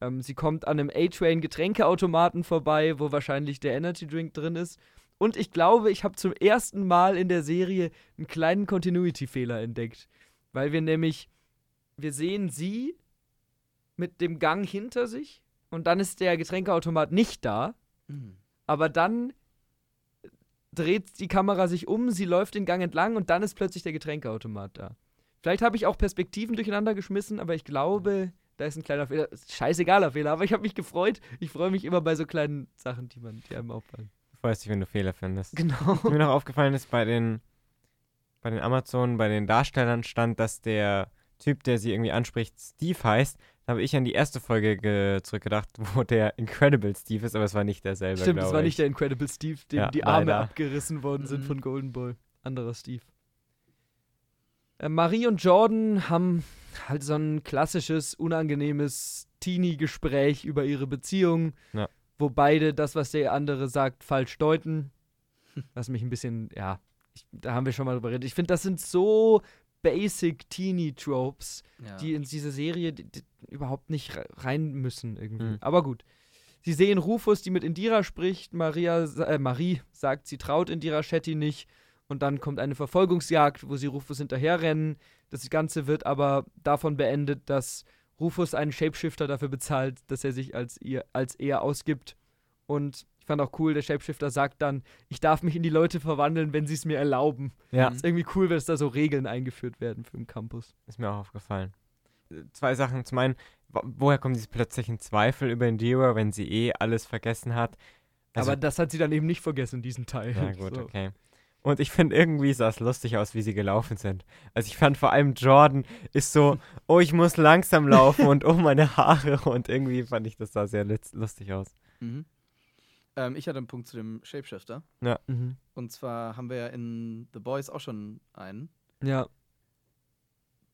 Ähm, sie kommt an einem A-Train Getränkeautomaten vorbei, wo wahrscheinlich der Energy Drink drin ist. Und ich glaube, ich habe zum ersten Mal in der Serie einen kleinen Continuity-Fehler entdeckt. Weil wir nämlich, wir sehen sie mit dem Gang hinter sich und dann ist der Getränkeautomat nicht da. Mhm. Aber dann dreht die Kamera sich um, sie läuft den Gang entlang und dann ist plötzlich der Getränkeautomat da. Vielleicht habe ich auch Perspektiven durcheinander geschmissen, aber ich glaube, da ist ein kleiner Fehler. Ist Scheißegaler Fehler, aber ich habe mich gefreut. Ich freue mich immer bei so kleinen Sachen, die, man, die einem auffallen. Du freust dich, wenn du Fehler findest. Genau. Was mir noch aufgefallen ist, bei den, bei den Amazon, bei den Darstellern stand, dass der Typ, der sie irgendwie anspricht, Steve heißt. Da habe ich an die erste Folge ge- zurückgedacht, wo der Incredible Steve ist, aber es war nicht derselbe. Stimmt, glaube war ich. nicht der Incredible Steve, dem Ja, die Arme leider. abgerissen worden sind Mhm. von Golden Boy. Anderer Steve. Äh, Marie und Jordan haben halt so ein klassisches, unangenehmes Teenie-Gespräch über ihre Beziehung, Ja. wo beide das, was der andere sagt, falsch deuten. Was mich ein bisschen, ja, ich, da haben wir schon mal drüber geredet. Ich finde, das sind so basic Teenie-Tropes, Ja. die in diese Serie die, die überhaupt nicht re- rein müssen irgendwie. Mhm. Aber gut. Sie sehen Rufus, die mit Indira spricht. Maria, äh, Marie sagt, sie traut Indira Shetty nicht. Und dann kommt eine Verfolgungsjagd, wo sie Rufus hinterherrennen. Das Ganze wird aber davon beendet, dass Rufus einen Shapeshifter dafür bezahlt, dass er sich als, ihr, als er ausgibt. Und ich fand auch cool, der Shapeshifter sagt dann, ich darf mich in die Leute verwandeln, wenn sie es mir erlauben. Ja. Ist irgendwie cool, wenn es da so Regeln eingeführt werden für den Campus. ist mir auch aufgefallen. Zwei Sachen. Zum einen, wo- woher kommen diese plötzlichen Zweifel über Indira, wenn sie eh alles vergessen hat? Also, aber das hat sie dann eben nicht vergessen, diesen Teil. Ja, gut, So. okay. Und ich finde, irgendwie sah es lustig aus, wie sie gelaufen sind. Also ich fand vor allem Jordan ist so, oh, ich muss langsam laufen und oh, meine Haare. Und irgendwie fand ich, das sah sehr lustig aus. Mhm. Ähm, ich hatte einen Punkt zu dem Shapeshifter. Mhm. Und zwar haben wir ja in The Boys auch schon einen. Ja.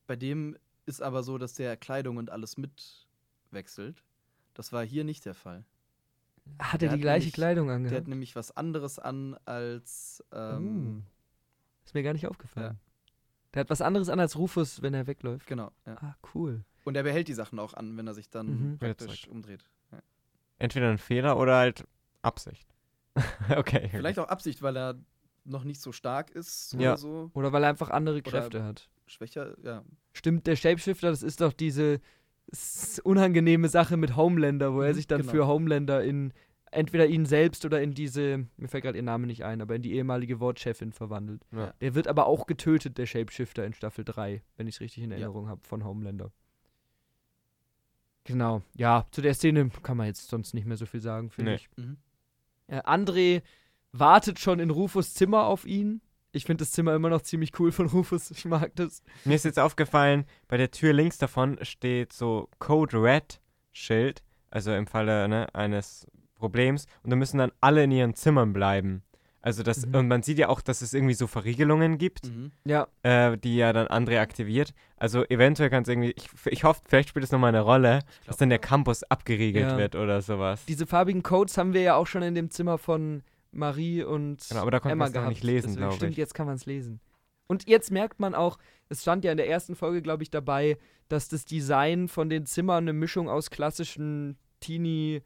Bei dem ist aber so, dass der Kleidung und alles mitwechselt. Das war hier nicht der Fall. Hat Der er die hat gleiche nämlich- Kleidung Der hat angehabt? nämlich was anderes an als. Ähm, Ist mir gar nicht aufgefallen. Der hat was anderes an als Rufus, wenn er wegläuft. Genau. Ja. Ah, cool. Und er behält die Sachen auch an, wenn er sich dann Mhm. Praktisch umdreht. Ja. Entweder ein Fehler oder halt Absicht. okay. Vielleicht auch Absicht, weil er noch nicht so stark ist Ja. oder so. Oder weil er einfach andere Oder- Kräfte hat. Schwächer, ja. Stimmt, der Shapeshifter, das ist doch diese s- unangenehme Sache mit Homelander, wo er Mhm, sich dann genau. für Homelander in entweder ihn selbst oder in diese, mir fällt gerade ihr Name nicht ein, aber in die ehemalige Wortchefin verwandelt. Ja. Der wird aber auch getötet, der Shapeshifter in Staffel 3, wenn ich es richtig in Ja. Erinnerung habe, von Homelander. Genau, ja, zu der Szene kann man jetzt sonst nicht mehr so viel sagen, finde Nee. ich. Mhm. Äh, André wartet schon in Rufus Zimmer auf ihn. Ich finde das Zimmer immer noch ziemlich cool von Rufus. Ich mag das. Mir ist jetzt aufgefallen, bei der Tür links davon steht so Code Red Schild, also im Falle ne, eines Problems. Und da müssen dann alle in ihren Zimmern bleiben. Also das, Mhm. und man sieht ja auch, dass es irgendwie so Verriegelungen gibt, Mhm. Ja, äh, die ja dann André aktiviert. Also eventuell kann es irgendwie, ich, ich hoffe, vielleicht spielt es nochmal eine Rolle, dass dann der Campus abgeriegelt Ja. wird oder sowas. diese farbigen Codes haben wir ja auch schon in dem Zimmer von Marie und Genau, aber da konnte Emma man es noch gehabt. nicht lesen, glaube Stimmt, ich. jetzt kann man es lesen. Und jetzt merkt man auch, es stand ja in der ersten Folge, glaube ich, dabei, dass das Design von den Zimmern eine Mischung aus klassischen Teenie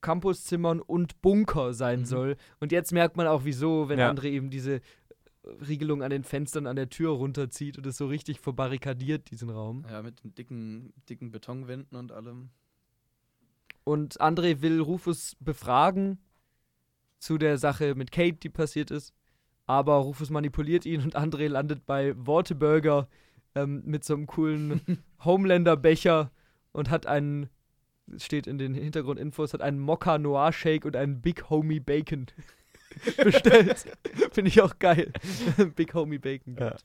Campuszimmern und Bunker sein Mhm. soll. Und jetzt merkt man auch, wieso, wenn Ja. André eben diese äh, Riegelung an den Fenstern an der Tür runterzieht und es so richtig verbarrikadiert, diesen Raum. Ja, mit den dicken, dicken Betonwänden und allem. Und André will Rufus befragen zu der Sache mit Kate, die passiert ist. Aber Rufus manipuliert ihn und André landet bei Worteburger ähm, mit so einem coolen Homelander-Becher und hat einen, steht in den Hintergrundinfos, hat einen Mokka Noir Shake und einen Big Homie Bacon bestellt. Finde ich auch geil. Big Homie Bacon. Ja.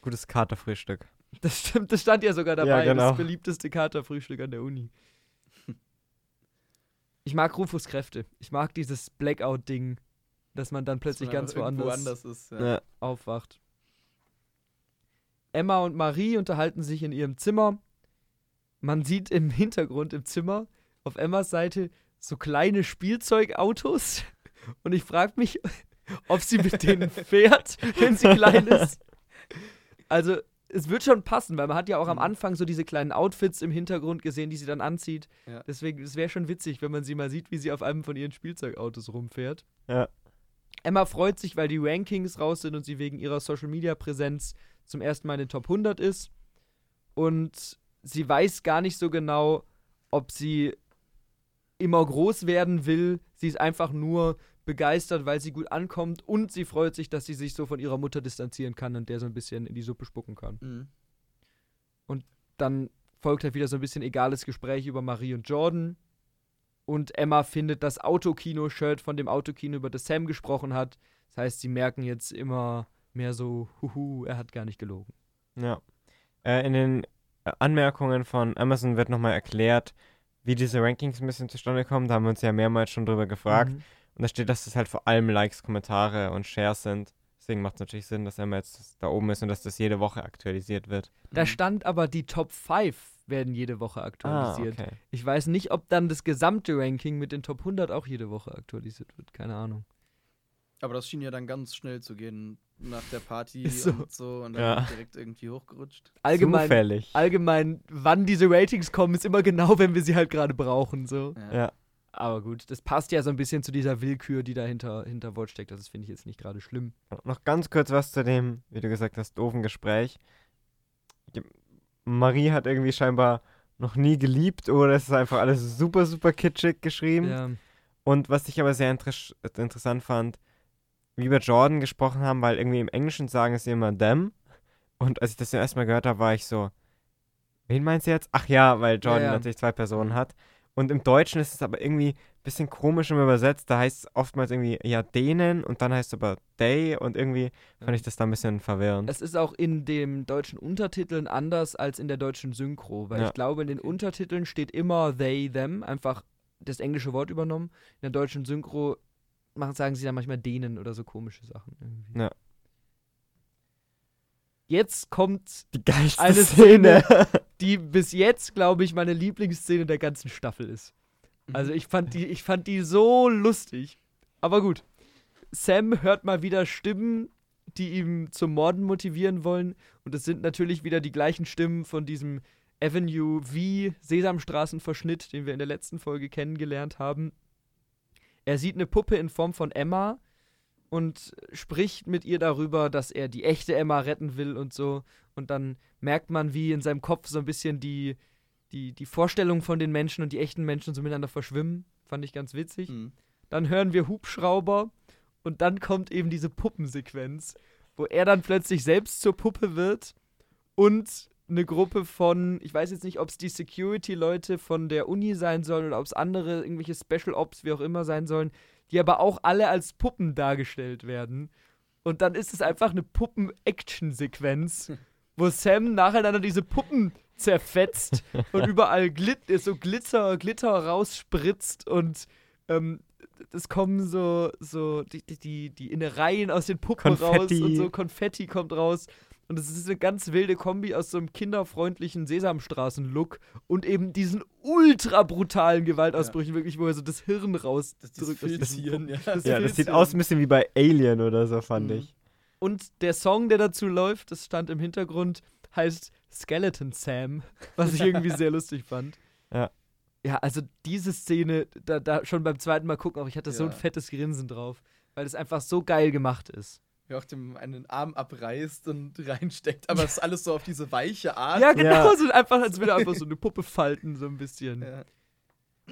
Gutes Katerfrühstück. Das stimmt, das stand ja sogar dabei. Ja, genau. Das beliebteste Katerfrühstück an der Uni. Ich mag Rufus Kräfte. Ich mag dieses Blackout-Ding, dass man dann plötzlich man ganz woanders anders ist. Ja. aufwacht. Emma und Marie unterhalten sich in ihrem Zimmer. Man sieht im Hintergrund im Zimmer auf Emmas Seite so kleine Spielzeugautos. Und ich frage mich, ob sie mit denen fährt, wenn sie klein ist. Also, es wird schon passen, weil man hat ja auch am Mhm. Anfang so diese kleinen Outfits im Hintergrund gesehen, die sie dann anzieht. Ja. Deswegen, es wäre schon witzig, wenn man sie mal sieht, wie sie auf einem von ihren Spielzeugautos rumfährt. Ja. Emma freut sich, weil die Rankings raus sind und sie wegen ihrer Social Media Präsenz zum ersten Mal in den Top 100 ist. Und sie weiß gar nicht so genau, ob sie immer groß werden will. Sie ist einfach nur begeistert, weil sie gut ankommt und sie freut sich, dass sie sich so von ihrer Mutter distanzieren kann und der so ein bisschen in die Suppe spucken kann. Mhm. Und dann folgt halt wieder so ein bisschen egales Gespräch über Marie und Jordan. Und Emma findet das Autokino-Shirt von dem Autokino, über das Sam gesprochen hat. Das heißt, sie merken jetzt immer mehr so, huhu, er hat gar nicht gelogen. Ja. Äh, in den Anmerkungen von Amazon wird nochmal erklärt, wie diese Rankings ein bisschen zustande kommen. Da haben wir uns ja mehrmals schon drüber gefragt. Mhm. Und da steht, dass es halt vor allem Likes, Kommentare und Shares sind. Deswegen macht es natürlich Sinn, dass Emma jetzt da oben ist und dass das jede Woche aktualisiert wird. Da Mhm. stand aber, die Top 5 werden jede Woche aktualisiert. Ah, okay. Ich weiß nicht, ob dann das gesamte Ranking mit den Top 100 auch jede Woche aktualisiert wird. Keine Ahnung. Aber das schien ja dann ganz schnell zu gehen nach der Party so. und so und dann Ja. direkt irgendwie hochgerutscht. Allgemein, Zufällig. allgemein, wann diese Ratings kommen, ist immer genau, wenn wir sie halt gerade brauchen. So. ja. Aber gut, das passt ja so ein bisschen zu dieser Willkür, die dahinter hinter Wort steckt. Das finde ich jetzt nicht gerade schlimm. Noch ganz kurz was zu dem, wie du gesagt hast, doofen Gespräch. Die- Marie hat irgendwie scheinbar noch nie geliebt oder es ist einfach alles super, super kitschig geschrieben. Ja. Und was ich aber sehr inter interessant fand, wie wir Jordan gesprochen haben, weil irgendwie im Englischen sagen sie immer them. Und als ich das zum ersten Mal gehört habe, war ich so, wen meinst du jetzt? Ach ja, weil Jordan Ja, ja. natürlich zwei Personen hat. Und im Deutschen ist es aber irgendwie ein bisschen komisch im Übersetzt. Da heißt es oftmals irgendwie, ja, denen und dann heißt es aber they und irgendwie fand ich das da ein bisschen verwirrend. Es ist auch in den deutschen Untertiteln anders als in der deutschen Synchro, weil Ja. ich glaube, in den Untertiteln steht immer they, them, einfach das englische Wort übernommen. In der deutschen Synchro machen, sagen sie dann manchmal denen oder so komische Sachen. Irgendwie. Ja. Jetzt kommt Die geilste Eine Szene. die bis jetzt, glaube ich, meine Lieblingsszene der ganzen Staffel ist. Mhm. Also ich fand die, ich fand die so lustig. Aber gut. Sam hört mal wieder Stimmen, die ihm zum Morden motivieren wollen. Und es sind natürlich wieder die gleichen Stimmen von diesem Avenue V Sesamstraßenverschnitt, den wir in der letzten Folge kennengelernt haben. Er sieht eine Puppe in Form von Emma und spricht mit ihr darüber, dass er die echte Emma retten will und so. Und dann merkt man, wie in seinem Kopf so ein bisschen die, die, die Vorstellungen von den Menschen und die echten Menschen so miteinander verschwimmen. Fand ich ganz witzig. Mhm. Dann hören wir Hubschrauber und dann kommt eben diese Puppensequenz, wo er dann plötzlich selbst zur Puppe wird und eine Gruppe von, ich weiß jetzt nicht, ob es die Security-Leute von der Uni sein sollen oder ob es andere, irgendwelche Special Ops, wie auch immer sein sollen, die aber auch alle als Puppen dargestellt werden. Und dann ist es einfach eine Puppen-Action-Sequenz, wo Sam nacheinander diese Puppen zerfetzt und überall glit so Glitzer, Glitter rausspritzt und ähm, es kommen so, so die, die- die, Innereien aus den Puppen raus Konfetti. und so Konfetti kommt raus. Und es ist eine ganz wilde Kombi aus so einem kinderfreundlichen Sesamstraßen-Look und eben diesen ultra brutalen Gewaltausbrüchen, wirklich, wo er so das Hirn Das, rausdrückt. das Filzieren, ja. Das ja, das sieht aus ein bisschen wie bei Alien oder so, fand Mhm. ich. Und der Song, der dazu läuft, das stand im Hintergrund, heißt Skeleton Sam, was ich irgendwie sehr lustig fand. Ja. Ja, also diese Szene, da, da schon beim zweiten Mal gucken, auch ich hatte so ein Ja. fettes Grinsen drauf, weil es einfach so geil gemacht ist. Wie auch dem einen Arm abreißt und reinsteckt, aber es ist alles so auf diese weiche Art. Ja, genau, Ja. so einfach, als würde er einfach so eine Puppe falten, so ein bisschen. Ja.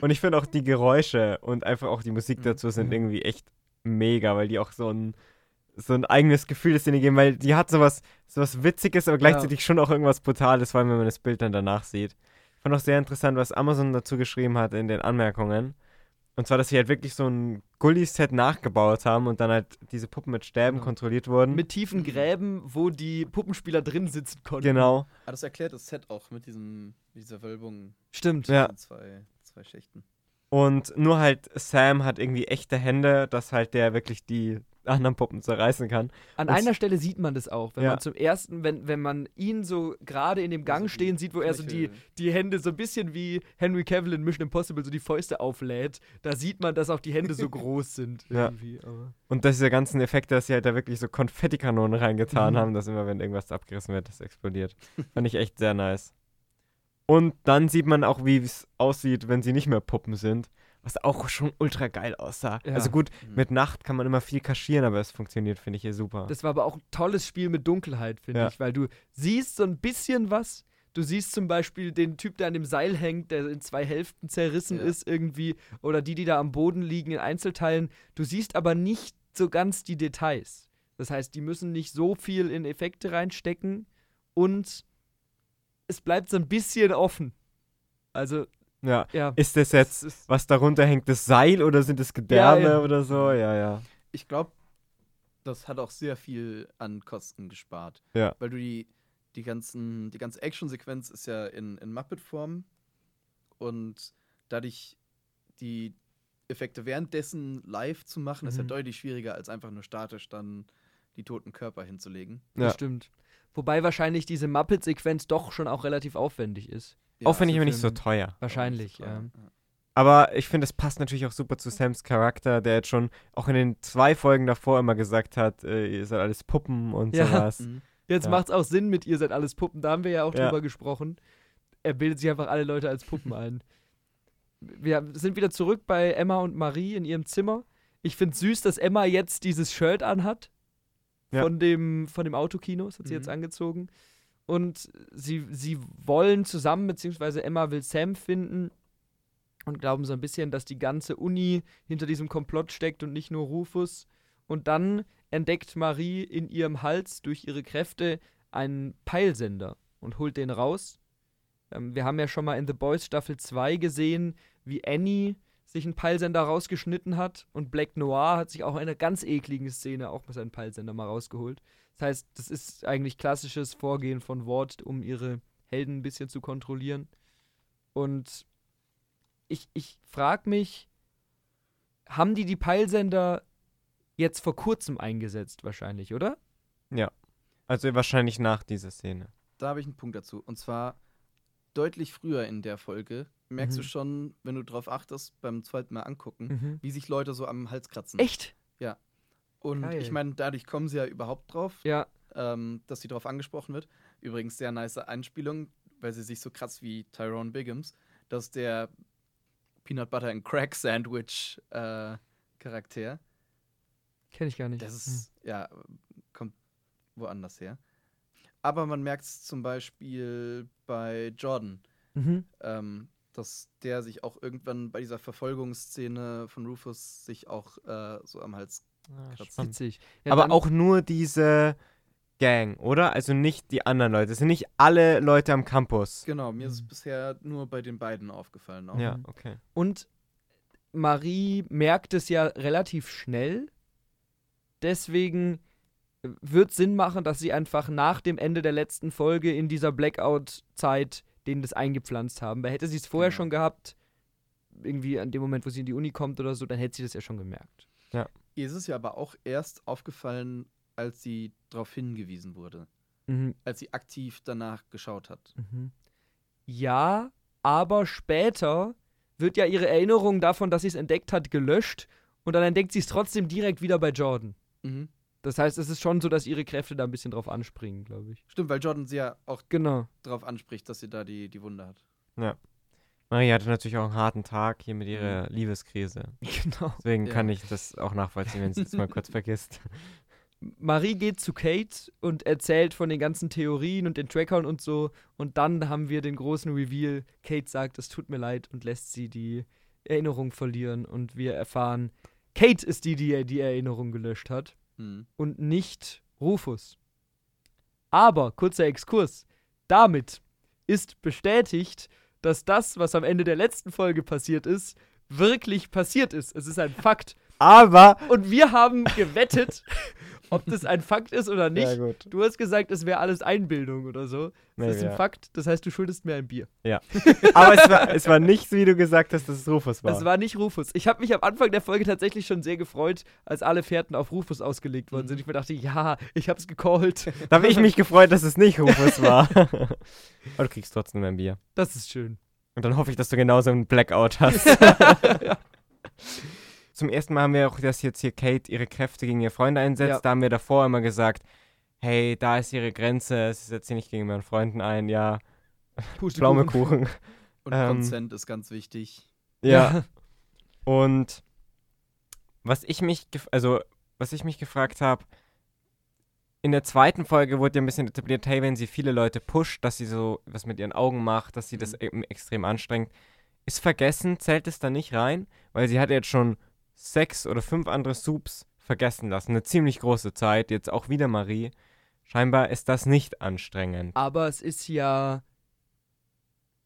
Und ich finde auch die Geräusche und einfach auch die Musik Mhm. dazu sind Mhm. irgendwie echt mega, weil die auch so ein, so ein eigenes Gefühl des Szene geben, weil die hat sowas, sowas Witziges, aber gleichzeitig schon auch irgendwas Brutales, vor allem wenn man das Bild dann danach sieht. Ich fand auch sehr interessant, was Amazon dazu geschrieben hat in den Anmerkungen. Und zwar, dass sie halt wirklich so ein Gully-Set nachgebaut haben und dann halt diese Puppen mit Stäben Genau. kontrolliert wurden. Mit tiefen Gräben, wo die Puppenspieler drin sitzen konnten. genau. Aber das erklärt das Set auch mit diesem, mit dieser Wölbung. Stimmt. Ja. Zwei, zwei Schächten. Und nur halt Sam hat irgendwie echte Hände, dass halt der wirklich die anderen Puppen zerreißen kann. An Und- einer Stelle sieht man das auch, wenn Ja. man zum ersten, wenn, wenn man ihn so gerade in dem Gang Also stehen sieht, wo er so die, die Hände so ein bisschen wie Henry Cavill in Mission Impossible so die Fäuste auflädt, da sieht man, dass auch die Hände so groß sind. Ja. Irgendwie. Aber Und diese ganzen Effekte, dass sie halt da wirklich so Konfettikanonen reingetan Mhm. haben, dass immer, wenn irgendwas abgerissen wird, das explodiert. Fand ich echt sehr nice. Und dann sieht man auch, wie es aussieht, wenn sie nicht mehr Puppen sind. Was auch schon ultra geil aussah. Ja. Also gut, Mhm. mit Nacht kann man immer viel kaschieren, aber es funktioniert, finde ich hier super. das war aber auch ein tolles Spiel mit Dunkelheit, finde Ja. ich, weil du siehst so ein bisschen was. Du siehst zum Beispiel den Typ, der an dem Seil hängt, der in zwei Hälften zerrissen Ja. ist irgendwie, oder die, die da am Boden liegen in Einzelteilen. Du siehst aber nicht so ganz die Details. Das heißt, die müssen nicht so viel in Effekte reinstecken und es bleibt so ein bisschen offen. Also, Ja. ja. Ist das jetzt, es ist, was darunter hängt, das Seil oder sind es Gedärme Ja, ja. oder so? Ja, ja. Ich glaube, das hat auch sehr viel an Kosten gespart. Ja. Weil du die, die ganzen, die ganze Actionsequenz ist ja in, in Muppet-Form und dadurch die Effekte währenddessen live zu machen, ist ja Mhm. deutlich schwieriger, als einfach nur statisch dann die toten Körper hinzulegen. Ja. Das stimmt. Wobei wahrscheinlich diese Muppet-Sequenz doch schon auch relativ aufwendig ist. Aufwendig, so aber nicht so teuer. Wahrscheinlich, Ja, ja. ja. Aber ich finde, es passt natürlich auch super zu Sams Charakter, der jetzt schon auch in den zwei Folgen davor immer gesagt hat, äh, ihr seid alles Puppen und Ja. sowas. Mhm. Jetzt Ja. macht's auch Sinn mit ihr seid alles Puppen, da haben wir ja auch Ja. drüber gesprochen. Er bildet sich einfach alle Leute als Puppen ein. Wir sind wieder zurück bei Emma und Marie in ihrem Zimmer. Ich finde süß, dass Emma jetzt dieses Shirt anhat. Ja. Von, dem, von dem Autokino, das hat sie Mhm. jetzt angezogen. Und sie, sie wollen zusammen, beziehungsweise Emma will Sam finden und glauben so ein bisschen, dass die ganze Uni hinter diesem Komplott steckt und nicht nur Rufus. Und dann entdeckt Marie in ihrem Hals durch ihre Kräfte einen Peilsender und holt den raus. Ähm, wir haben ja schon mal in The Boys Staffel 2 gesehen, wie Annie sich einen Peilsender rausgeschnitten hat und Black Noir hat sich auch in einer ganz ekligen Szene auch mal seinen Peilsender mal rausgeholt. Das heißt, das ist eigentlich klassisches Vorgehen von Ward, um ihre Helden ein bisschen zu kontrollieren. Und ich, ich frage mich, haben die die Peilsender jetzt vor kurzem eingesetzt wahrscheinlich, oder? Also wahrscheinlich nach dieser Szene. Da habe ich einen Punkt dazu. Und zwar deutlich früher in der Folge merkst Mhm. du schon, wenn du drauf achtest, beim zweiten Mal angucken, Mhm. wie sich Leute so am Hals kratzen. Echt? Und Geil. ich meine, dadurch kommen sie ja überhaupt drauf, Ja. ähm, dass sie drauf angesprochen wird. Übrigens sehr nice Einspielung, weil sie sich so kratzt wie Tyrone Biggums, dass der Peanut Butter and Crack Sandwich äh, Charakter, Kenne ich gar nicht. das ist, ja, kommt woanders her. Aber man merkt es zum Beispiel bei Jordan, Mhm. ähm, dass der sich auch irgendwann bei dieser Verfolgungsszene von Rufus sich auch äh, so am Hals. Ah, Kratzt. Ja, Aber auch nur diese Gang, oder? Also nicht die anderen Leute. Es sind nicht alle Leute am Campus. Genau, mir ist es Mhm. bisher nur bei den beiden aufgefallen. Auch. Ja, Mhm. okay. Und Marie merkt es ja relativ schnell. Deswegen wird Sinn machen, dass sie einfach nach dem Ende der letzten Folge in dieser Blackout-Zeit denen das eingepflanzt haben. Weil hätte sie es vorher Genau. schon gehabt, irgendwie an dem Moment, wo sie in die Uni kommt oder so, dann hätte sie das ja schon gemerkt. Ihr ist es ja aber auch erst aufgefallen, als sie darauf hingewiesen wurde. Mhm. Als sie aktiv danach geschaut hat. Mhm. Ja, aber später wird ja ihre Erinnerung davon, dass sie es entdeckt hat, gelöscht und dann entdeckt sie es trotzdem direkt wieder bei Jordan. Mhm. Das heißt, es ist schon so, dass ihre Kräfte da ein bisschen drauf anspringen, glaube ich. Stimmt, weil Jordan sie ja auch Genau. darauf anspricht, dass sie da die, die Wunde hat. Maria hatte natürlich auch einen harten Tag hier mit ihrer Liebeskrise. Genau. Deswegen Ja. kann ich das auch nachvollziehen, wenn sie es mal kurz vergisst. Marie geht zu Kate und erzählt von den ganzen Theorien und den Trackern und so. Und dann haben wir den großen Reveal. Kate sagt, es tut mir leid und lässt sie die Erinnerung verlieren. Und wir erfahren, Kate ist die, die die Erinnerung gelöscht hat. Mhm. und nicht Rufus. Aber, kurzer Exkurs, damit ist bestätigt, dass das, was am Ende der letzten Folge passiert ist, wirklich passiert ist. Es ist ein Fakt. Aber. Und wir haben gewettet, ob das ein Fakt ist oder nicht. gut. Du hast gesagt, es wäre alles Einbildung oder so. Das Nee, ist ein ja. Fakt, das heißt, du schuldest mir ein Bier. Aber es war, es war nicht, wie du gesagt hast, dass es Rufus war. Es war nicht Rufus. Ich habe mich am Anfang der Folge tatsächlich schon sehr gefreut, als alle Fährten auf Rufus ausgelegt worden Mhm. sind. Ich mir dachte, ja, ich habe es gecallt. da habe ich mich gefreut, dass es nicht Rufus war. Aber du kriegst trotzdem ein Bier. Das ist schön. Und dann hoffe ich, dass du genauso einen Blackout hast. Zum ersten Mal haben wir auch, dass jetzt hier Kate ihre Kräfte gegen ihre Freunde einsetzt. Ja. Da haben wir davor immer gesagt, hey, da ist ihre Grenze, sie setzt sie nicht gegen ihren Freunden ein, ja, Pustekuchen. Pflaumekuchen. Und Ähm, Consent ist ganz wichtig. ja. Und was ich mich, also was ich mich gefragt habe, in der zweiten Folge wurde ja ein bisschen etabliert, hey, wenn sie viele Leute pusht, dass sie so was mit ihren Augen macht, dass sie das Mhm. eben extrem anstrengt. Ist vergessen, zählt es da nicht rein, weil sie hat jetzt schon sechs oder fünf andere Soups vergessen lassen. Eine ziemlich große Zeit, jetzt auch wieder Marie. Scheinbar ist das nicht anstrengend. Aber es ist ja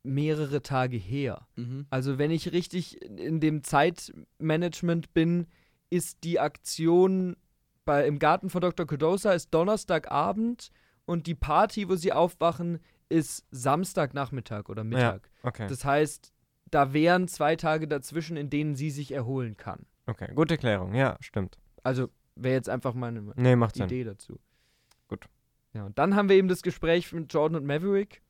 mehrere Tage her. Mhm. Also wenn ich richtig in dem Zeitmanagement bin, ist die Aktion bei, im Garten von Dr. Kodosa ist Donnerstagabend und die Party, wo sie aufwachen, ist Samstagnachmittag oder Mittag. Okay. Das heißt, da wären zwei Tage dazwischen, in denen sie sich erholen kann. Okay, gute Erklärung. Ja, stimmt. Also wäre jetzt einfach meine Nee, macht Sinn. Idee dazu. Gut. Ja, und dann haben wir eben das Gespräch mit Jordan und Maverick,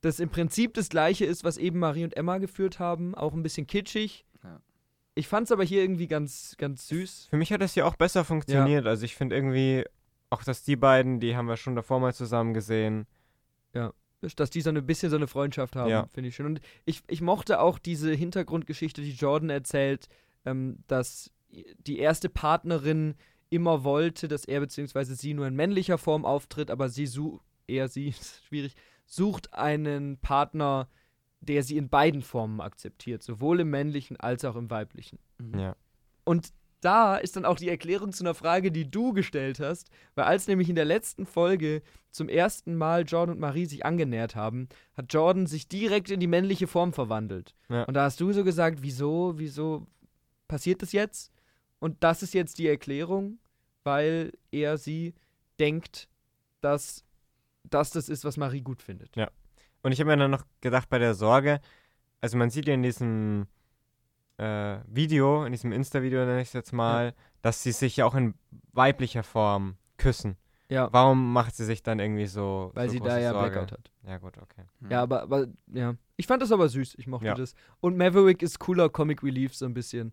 das im Prinzip das gleiche ist, was eben Marie und Emma geführt haben, auch ein bisschen kitschig. Ja. Ich fand es aber hier irgendwie ganz, ganz süß. Für mich hat das hier auch besser funktioniert. Also ich finde irgendwie, auch dass die beiden, die haben wir schon davor mal zusammen gesehen. dass die so ein bisschen so eine Freundschaft haben, Ja. finde ich schön. Und ich, ich mochte auch diese Hintergrundgeschichte, die Jordan erzählt, ähm, dass die erste Partnerin immer wollte, dass er bzw. sie nur in männlicher Form auftritt, aber sie sucht, er, sie, ist schwierig, sucht einen Partner, der sie in beiden Formen akzeptiert, sowohl im männlichen als auch im weiblichen. Mhm. Ja. Und da ist dann auch die Erklärung zu einer Frage, die du gestellt hast, weil als nämlich in der letzten Folge zum ersten Mal Jordan und Marie sich angenähert haben, hat Jordan sich direkt in die männliche Form verwandelt. Ja. Und da hast du so gesagt, wieso, wieso passiert das jetzt? Und das ist jetzt die Erklärung, weil er sie denkt, dass das das ist, was Marie gut findet. Ja. Und ich habe mir dann noch gedacht bei der Sorge, also man sieht ja in diesem äh, Video, in diesem Insta-Video nenne ich es jetzt mal, dass sie sich ja auch in weiblicher Form küssen. Ja, Warum macht sie sich dann irgendwie so weil so sie da ja Sorge? Blackout hat. Ja gut, okay. Ja, aber, aber, ja. Ich fand das aber süß. Ich mochte Ja. das. Und Maverick ist cooler Comic Relief so ein bisschen.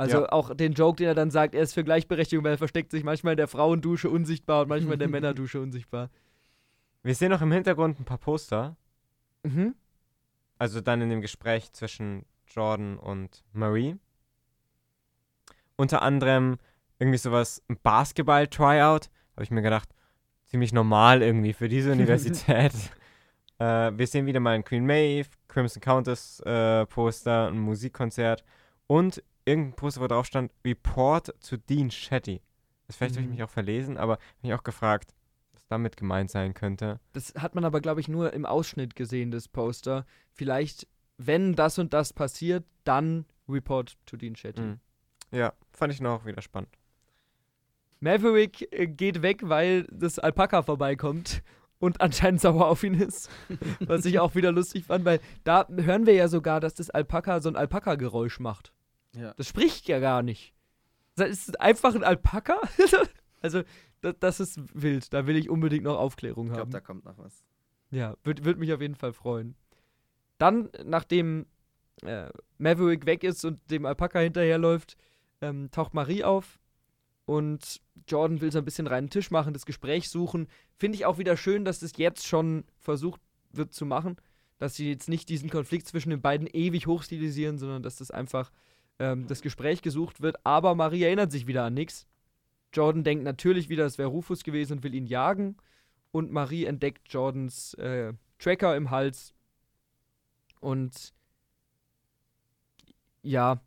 Also Ja. auch den Joke, den er dann sagt, er ist für Gleichberechtigung, weil er versteckt sich manchmal in der Frauendusche unsichtbar und manchmal in der Männerdusche unsichtbar. Wir sehen noch im Hintergrund ein paar Poster. Mhm. Also dann in dem Gespräch zwischen Jordan und Marie. Unter anderem irgendwie sowas, ein Basketball-Tryout. Habe ich mir gedacht, ziemlich normal irgendwie für diese Universität. äh, wir sehen wieder mal ein Queen Maeve, Crimson Countess äh, Poster, ein Musikkonzert und irgendein Poster, wo drauf stand, Report zu Dean Shetty. Das vielleicht habe ich Mhm. mich auch verlesen, aber mich auch gefragt, was damit gemeint sein könnte. Das hat man aber, glaube ich, nur im Ausschnitt gesehen, das Poster. Vielleicht, wenn das und das passiert, dann Report to Dean Shetty. Mhm. Ja, fand ich noch wieder spannend. Maverick äh, geht weg, weil das Alpaka vorbeikommt und anscheinend sauer auf ihn ist. Was ich auch wieder lustig fand, weil da hören wir ja sogar, dass das Alpaka so ein Alpaka-Geräusch macht. Ja. Das spricht ja gar nicht. Das ist einfach ein Alpaka? also, das, das ist wild. Da will ich unbedingt noch Aufklärung Ich glaube, haben. da kommt noch was. Ja, würde würd mich auf jeden Fall freuen. Dann, nachdem äh, Maverick weg ist und dem Alpaka hinterherläuft, ähm, taucht Marie auf und Jordan will so ein bisschen reinen Tisch machen, das Gespräch suchen. Finde ich auch wieder schön, dass das jetzt schon versucht wird zu machen, dass sie jetzt nicht diesen Konflikt zwischen den beiden ewig hochstilisieren, sondern dass das einfach ähm, das Gespräch gesucht wird. Aber Marie erinnert sich wieder an nichts. Jordan denkt natürlich wieder, es wäre Rufus gewesen und will ihn jagen und Marie entdeckt Jordans äh, Tracker im Hals. Und ja.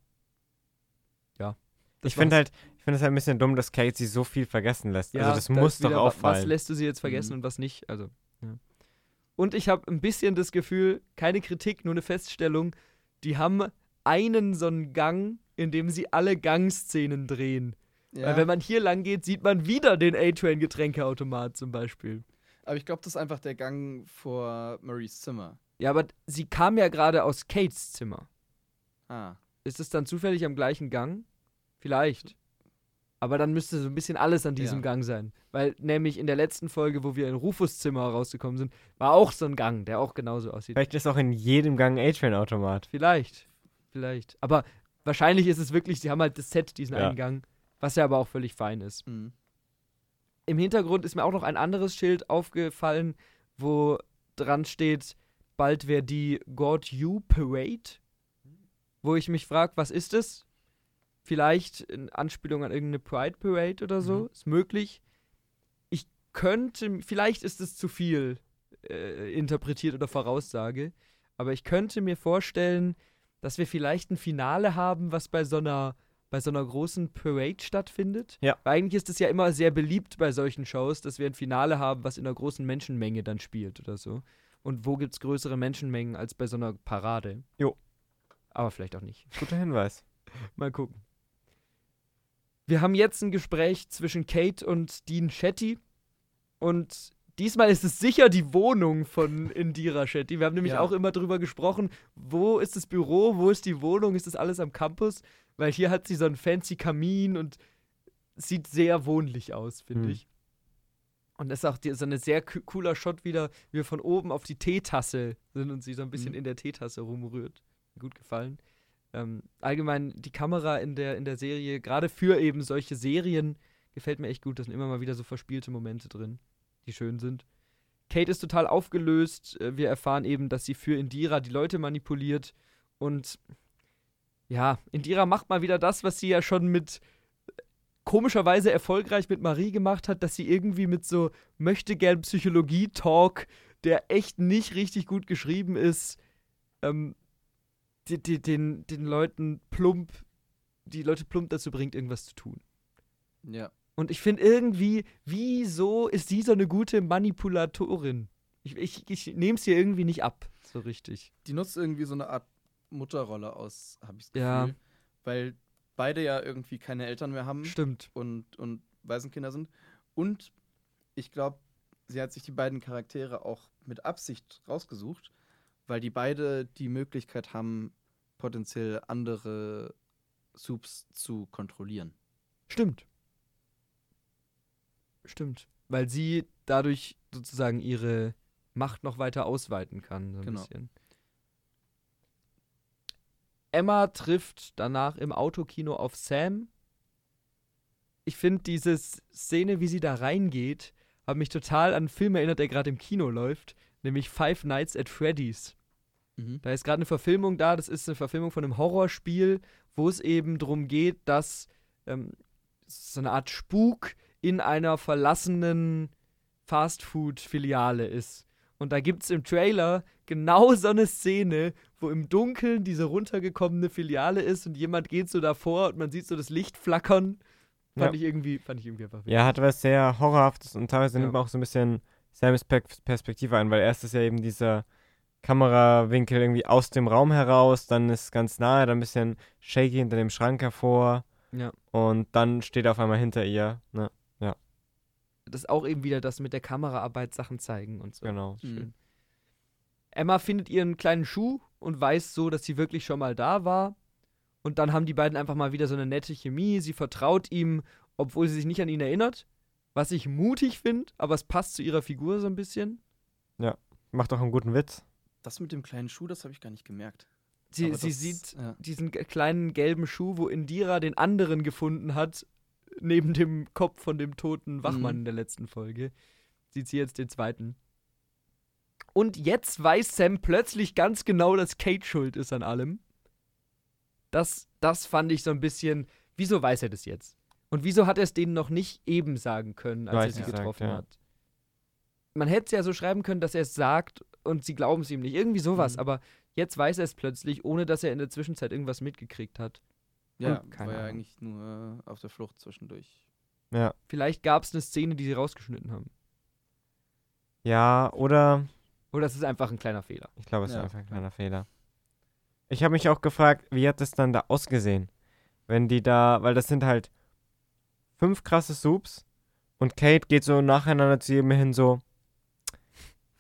Ja. das ich finde halt, ich finde es halt ein bisschen dumm, dass Kate sie so viel vergessen lässt. Ja, also das da muss doch wieder, wa- Was auffallen. lässt du sie jetzt vergessen Mhm. und was nicht? Also, ja. Und ich habe ein bisschen das Gefühl, keine Kritik, nur eine Feststellung, die haben einen so einen Gang, in dem sie alle Gangszenen drehen. Weil wenn man hier lang geht, sieht man wieder den A-Train-Getränkeautomat zum Beispiel. aber ich glaube, das ist einfach der Gang vor Maries Zimmer. Ja, aber sie kam ja gerade aus Kates Zimmer. Ah. Ist es dann zufällig am gleichen Gang? Vielleicht. Aber dann müsste so ein bisschen alles an diesem Ja. Gang sein. Weil nämlich in der letzten Folge, wo wir in Rufus Zimmer rausgekommen sind, war auch so ein Gang, der auch genauso aussieht. Vielleicht ist auch in jedem Gang ein A-Train-Automat. Vielleicht. Vielleicht. Aber wahrscheinlich ist es wirklich, sie haben halt das Set, diesen Ja. einen Gang. Was ja aber auch völlig fein ist. Mhm. Im Hintergrund ist mir auch noch ein anderes Schild aufgefallen, wo dran steht, bald wäre die God You Parade. Wo ich mich frage, was ist es? Vielleicht in Anspielung an irgendeine Pride Parade oder so. Mhm. Ist möglich. Ich könnte, vielleicht ist es zu viel äh, interpretiert oder Voraussage, aber ich könnte mir vorstellen, dass wir vielleicht ein Finale haben, was bei so einer bei so einer großen Parade stattfindet. Ja. Weil eigentlich ist es ja immer sehr beliebt bei solchen Shows, dass wir ein Finale haben, was in einer großen Menschenmenge dann spielt oder so. Und wo gibt es größere Menschenmengen als bei so einer Parade? Jo. Aber vielleicht auch nicht. Guter Hinweis. Mal gucken. Wir haben jetzt ein Gespräch zwischen Kate und Dean Shetty. Und diesmal ist es sicher die Wohnung von Indira Shetty. Wir haben nämlich Ja. auch immer drüber gesprochen, wo ist das Büro, wo ist die Wohnung, ist das alles am Campus? Weil hier hat sie so einen fancy Kamin und sieht sehr wohnlich aus, finde Hm. ich. Und das ist auch die, so ein sehr coo- cooler Shot wieder, wie wir von oben auf die Teetasse sind und sie so ein bisschen Mhm. in der Teetasse rumrührt. Gut gefallen. Ähm, allgemein die Kamera in der, in der Serie, gerade für eben solche Serien, gefällt mir echt gut. Da sind immer mal wieder so verspielte Momente drin, die schön sind. Kate ist total aufgelöst. Äh, Wir erfahren eben, dass sie für Indira die Leute manipuliert. Und ja, Indira macht mal wieder das, was sie ja schon mit komischerweise erfolgreich mit Marie gemacht hat, dass sie irgendwie mit so möchte gern Psychologie-Talk, der echt nicht richtig gut geschrieben ist, ähm, die, die, den, den Leuten plump, die Leute plump dazu bringt, irgendwas zu tun. Ja. Und ich finde irgendwie, wieso ist sie so eine gute Manipulatorin? Ich, ich, ich nehme es ihr irgendwie nicht ab, so richtig. Die nutzt irgendwie so eine Art Mutterrolle aus, habe ich das Gefühl. Ja. Weil beide ja irgendwie keine Eltern mehr haben Stimmt. und, und Waisenkinder sind. Und ich glaube, sie hat sich die beiden Charaktere auch mit Absicht rausgesucht, weil die beide die Möglichkeit haben, potenziell andere Soups zu kontrollieren. Stimmt. Stimmt. Weil sie dadurch sozusagen ihre Macht noch weiter ausweiten kann. So ein Genau. bisschen. Emma trifft danach im Autokino auf Sam. Ich finde diese Szene, wie sie da reingeht, hat mich total an einen Film erinnert, der gerade im Kino läuft, nämlich Five Nights at Freddy's. Mhm. Da ist gerade eine Verfilmung da, das ist eine Verfilmung von einem Horrorspiel, wo es eben darum geht, dass ähm, so eine Art Spuk in einer verlassenen Fastfood-Filiale ist. Und da gibt es im Trailer genau so eine Szene, wo im Dunkeln diese runtergekommene Filiale ist und jemand geht so davor und man sieht so das Licht flackern. Fand Ja. ich irgendwie, fand ich irgendwie einfach witzig. Ja, hat was sehr Horrorhaftes und teilweise Ja. nimmt man auch so ein bisschen Sams Pe Perspektive ein, weil erst ist ja eben dieser Kamerawinkel irgendwie aus dem Raum heraus, dann ist ganz nahe, dann ein bisschen shaky hinter dem Schrank hervor Ja. und dann steht er auf einmal hinter ihr. Ne? Das ist auch eben wieder das mit der Kameraarbeit Sachen zeigen und so. Genau. Mhm. Schön. Emma findet ihren kleinen Schuh und weiß so, dass sie wirklich schon mal da war. Und dann haben die beiden einfach mal wieder so eine nette Chemie. Sie vertraut ihm, obwohl sie sich nicht an ihn erinnert. Was ich mutig finde, aber es passt zu ihrer Figur so ein bisschen. Macht auch einen guten Witz. Das mit dem kleinen Schuh, das habe ich gar nicht gemerkt. Sie, sie das- sieht ja. diesen kleinen gelben Schuh, wo Indira den anderen gefunden hat, neben dem Kopf von dem toten Wachmann Mhm. in der letzten Folge. Sieht sie jetzt den zweiten. Und jetzt weiß Sam plötzlich ganz genau, dass Kate schuld ist an allem. Das, das fand ich so ein bisschen. Wieso weiß er das jetzt? Und wieso hat er es denen noch nicht eben sagen können, als er Gleich sie gesagt, getroffen ja. hat? Man hätte es ja so schreiben können, dass er es sagt und sie glauben es ihm nicht. Irgendwie sowas. Mhm. Aber jetzt weiß er es plötzlich, ohne dass er in der Zwischenzeit irgendwas mitgekriegt hat. Ja, Und keine war ja Ahnung. eigentlich nur auf der Flucht zwischendurch. Ja. Vielleicht gab es eine Szene, die sie rausgeschnitten haben. Ja, oder Oder das ist einfach ein kleiner Fehler. ich glaube, es ist Ja, einfach ein kleiner Fehler. Ich habe mich auch gefragt, wie hat es dann da ausgesehen? Wenn die da, weil das sind halt fünf krasse Soups und Kate geht so nacheinander zu jedem hin so,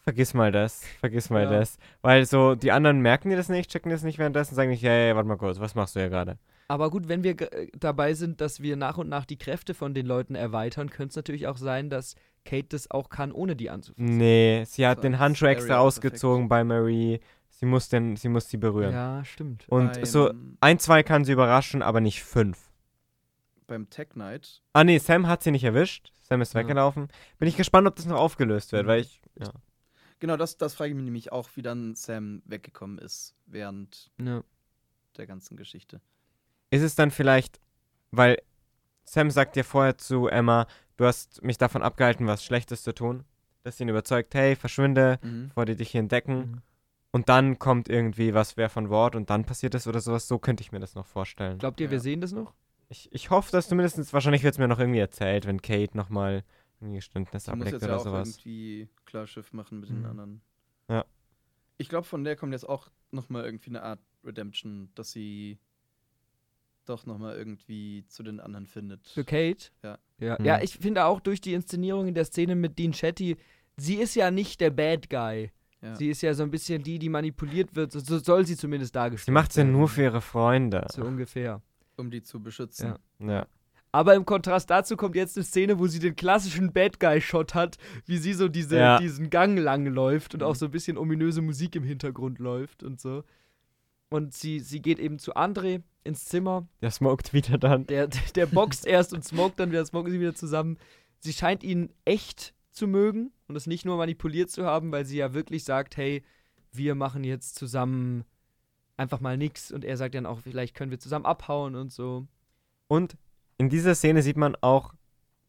vergiss mal das, vergiss mal Ja. das. Weil so, die anderen merken die das nicht, checken das nicht währenddessen, sagen nicht, hey, warte mal kurz, was machst du ja gerade? Aber gut, wenn wir äh, dabei sind, dass wir nach und nach die Kräfte von den Leuten erweitern, könnte es natürlich auch sein, dass Kate das auch kann, ohne die anzufassen. Nee, sie hat So den Handschuh extra ausgezogen bei Marie. Sie muss, den, sie muss sie berühren. Ja, stimmt. Und beim, so ein, zwei kann sie überraschen, aber nicht fünf. beim Tech Night, Ah nee, Sam hat sie nicht erwischt. Sam ist Ja. weggelaufen. Bin ich gespannt, ob das noch aufgelöst wird, Mhm. weil ich. Ja. Genau das, das frage ich mich nämlich auch, wie dann Sam weggekommen ist während Ja. der ganzen Geschichte. Ist es dann vielleicht, weil Sam sagt ja vorher zu Emma, du hast mich davon abgehalten, was Schlechtes zu tun. Dass sie ihn überzeugt, hey, verschwinde, Mhm. bevor die dich hier entdecken. Mhm. Und dann kommt irgendwie was wer von Wort und dann passiert es oder sowas. So könnte ich mir das noch vorstellen. Glaubt ihr, wir Ja. sehen das noch? Ich, ich hoffe, dass zumindest, wahrscheinlich wird es mir noch irgendwie erzählt, wenn Kate nochmal ein Geständnis Sie muss ablegt jetzt oder ja auch sowas. irgendwie klar Schiff machen mit den Mhm. anderen. Ja. Ich glaube, von der kommt jetzt auch nochmal irgendwie eine Art Redemption, dass sie doch nochmal irgendwie zu den anderen findet. Für Kate? Ja. Ja, Mhm. ja, ich finde auch durch die Inszenierung in der Szene mit Dean Shetty, sie ist ja nicht der Bad Guy. Ja. Sie ist ja so ein bisschen die, die manipuliert wird. So, so soll sie zumindest dargestellt Sie macht es ja werden. nur für ihre Freunde. So ungefähr. um die zu beschützen. Ja. Ja. Aber im Kontrast dazu kommt jetzt eine Szene, wo sie den klassischen Bad Guy-Shot hat, wie sie so diese, Ja. diesen Gang lang läuft und Mhm. auch so ein bisschen ominöse Musik im Hintergrund läuft und so. Und sie, sie geht eben zu André ins Zimmer. Der smoked wieder dann. Der, der boxt erst und smoked dann wieder, smoken sie wieder zusammen. Sie scheint ihn echt zu mögen und es nicht nur manipuliert zu haben, weil sie ja wirklich sagt, hey, wir machen jetzt zusammen einfach mal nix. Und er sagt dann auch, vielleicht können wir zusammen abhauen und so. Und in dieser Szene sieht man auch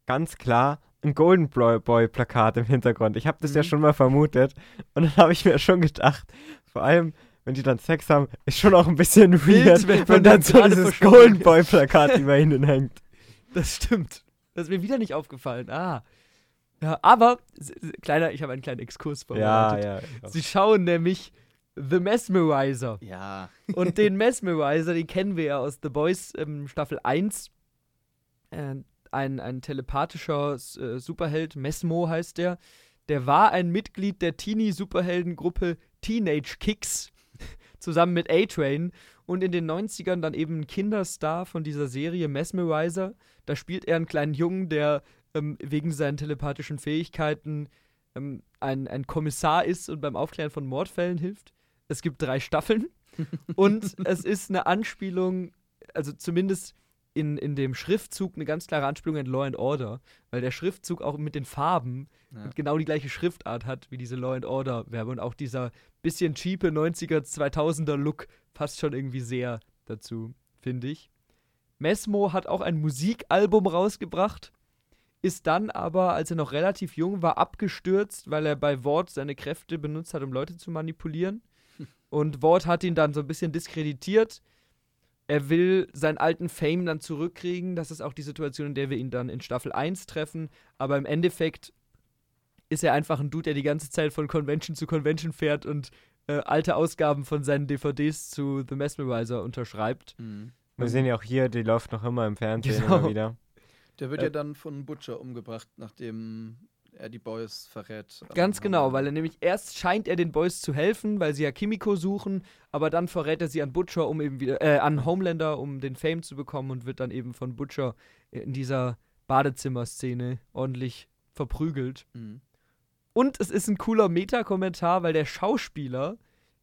ganz klar ein Golden Boy Plakat im Hintergrund. Ich habe das ja Mhm. schon mal vermutet und dann habe ich mir schon gedacht, vor allem wenn die dann Sex haben, ist schon auch ein bisschen weird, wenn wenn, man dann so dieses Golden. Boy Plakat über ihnen hängt. Das stimmt. Das ist mir wieder nicht aufgefallen. Ah. Ja, aber, kleiner, ich habe einen kleinen Exkurs Ja, vorbereitet. ja. Sie schauen nämlich The Mesmerizer. Ja. Und den Mesmerizer, den kennen wir ja aus The Boys ähm, Staffel 1. Äh, ein, ein telepathischer äh, Superheld, Mesmo heißt der. Der war ein Mitglied der Teenie-Superheldengruppe Teenage Kicks zusammen mit A-Train und in den 90ern dann eben ein Kinderstar von dieser Serie Mesmerizer. Da spielt er einen kleinen Jungen, der ähm, wegen seinen telepathischen Fähigkeiten ähm, ein, ein Kommissar ist und beim Aufklären von Mordfällen hilft. Es gibt drei Staffeln und es ist eine Anspielung, also zumindest in, in dem Schriftzug eine ganz klare Anspielung an Law and Order, weil der Schriftzug auch mit den Farben ja. genau die gleiche Schriftart hat wie diese Law and Order Werbe und auch dieser bisschen cheape 90er 2000er Look passt schon irgendwie sehr dazu, finde ich. Mesmo hat auch ein Musikalbum rausgebracht, ist dann aber, als er noch relativ jung war, abgestürzt, weil er bei Wort seine Kräfte benutzt hat, um Leute zu manipulieren. Und Wort hat ihn dann so ein bisschen diskreditiert. Er will seinen alten Fame dann zurückkriegen. Das ist auch die Situation, in der wir ihn dann in Staffel 1 treffen. Aber im Endeffekt ist er einfach ein Dude, der die ganze Zeit von Convention zu Convention fährt und äh, alte Ausgaben von seinen DVDs zu The Mesmerizer unterschreibt. Mhm. Wir sehen ja auch hier, die läuft noch immer im Fernsehen Genau. immer wieder. Der wird Äh, ja dann von Butcher umgebracht, nachdem er die Boys verrät. am Ganz genau, weil er nämlich erst scheint er den Boys zu helfen, weil sie ja Kimiko suchen, aber dann verrät er sie an Butcher, um eben wieder, äh, an Homelander, um den Fame zu bekommen und wird dann eben von Butcher in dieser Badezimmerszene ordentlich verprügelt. Mhm. Und es ist ein cooler Meta-Kommentar, weil der Schauspieler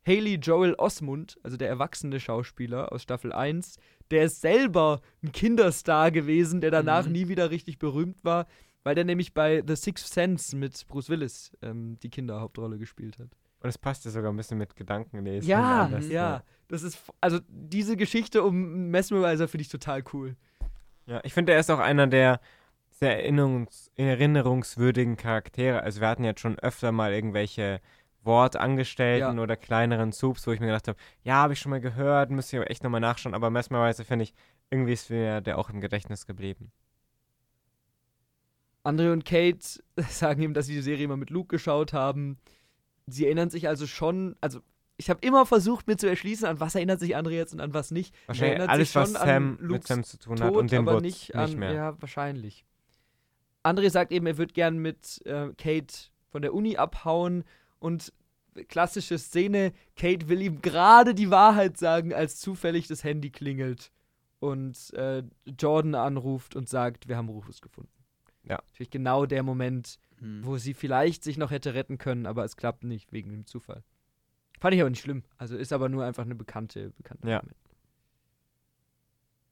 Haley Joel Osmond, also der erwachsene Schauspieler aus Staffel 1, der ist selber ein Kinderstar gewesen, der danach Mhm. nie wieder richtig berühmt war, weil der nämlich bei The Sixth Sense mit Bruce Willis ähm, die Kinderhauptrolle gespielt hat. Und es passt ja sogar ein bisschen mit Gedankenlesen. Ja, und alles, ja. Das ist, also diese Geschichte um Mesmerizer finde ich total cool. Ja, ich finde, er ist auch einer der sehr erinnerungs erinnerungswürdigen Charaktere. Also wir hatten jetzt schon öfter mal irgendwelche Wortangestellten Ja. oder kleineren Subs, wo ich mir gedacht habe, ja, habe ich schon mal gehört, müsste ich aber echt nochmal nachschauen. Aber Mesmerizer finde ich, irgendwie ist mir der auch im Gedächtnis geblieben. Andre und Kate sagen ihm, dass sie die Serie immer mit Luke geschaut haben. Sie erinnern sich also schon, also ich habe immer versucht, mir zu erschließen, an was erinnert sich Andre jetzt und an was nicht. Wahrscheinlich erinnert alles, was Sam mit Sam zu tun hat Tod, und dem aber nicht, nicht, an, mehr. Ja, wahrscheinlich. André sagt eben, er wird gern mit äh, Kate von der Uni abhauen und klassische Szene, Kate will ihm gerade die Wahrheit sagen, als zufällig das Handy klingelt und äh, Jordan anruft und sagt, wir haben Rufus gefunden. Ja. Natürlich genau der Moment, Mhm. wo sie vielleicht sich noch hätte retten können, aber es klappt nicht wegen dem Zufall. Fand ich aber nicht schlimm. Also ist aber nur einfach eine bekannte, bekannte Ja. Moment.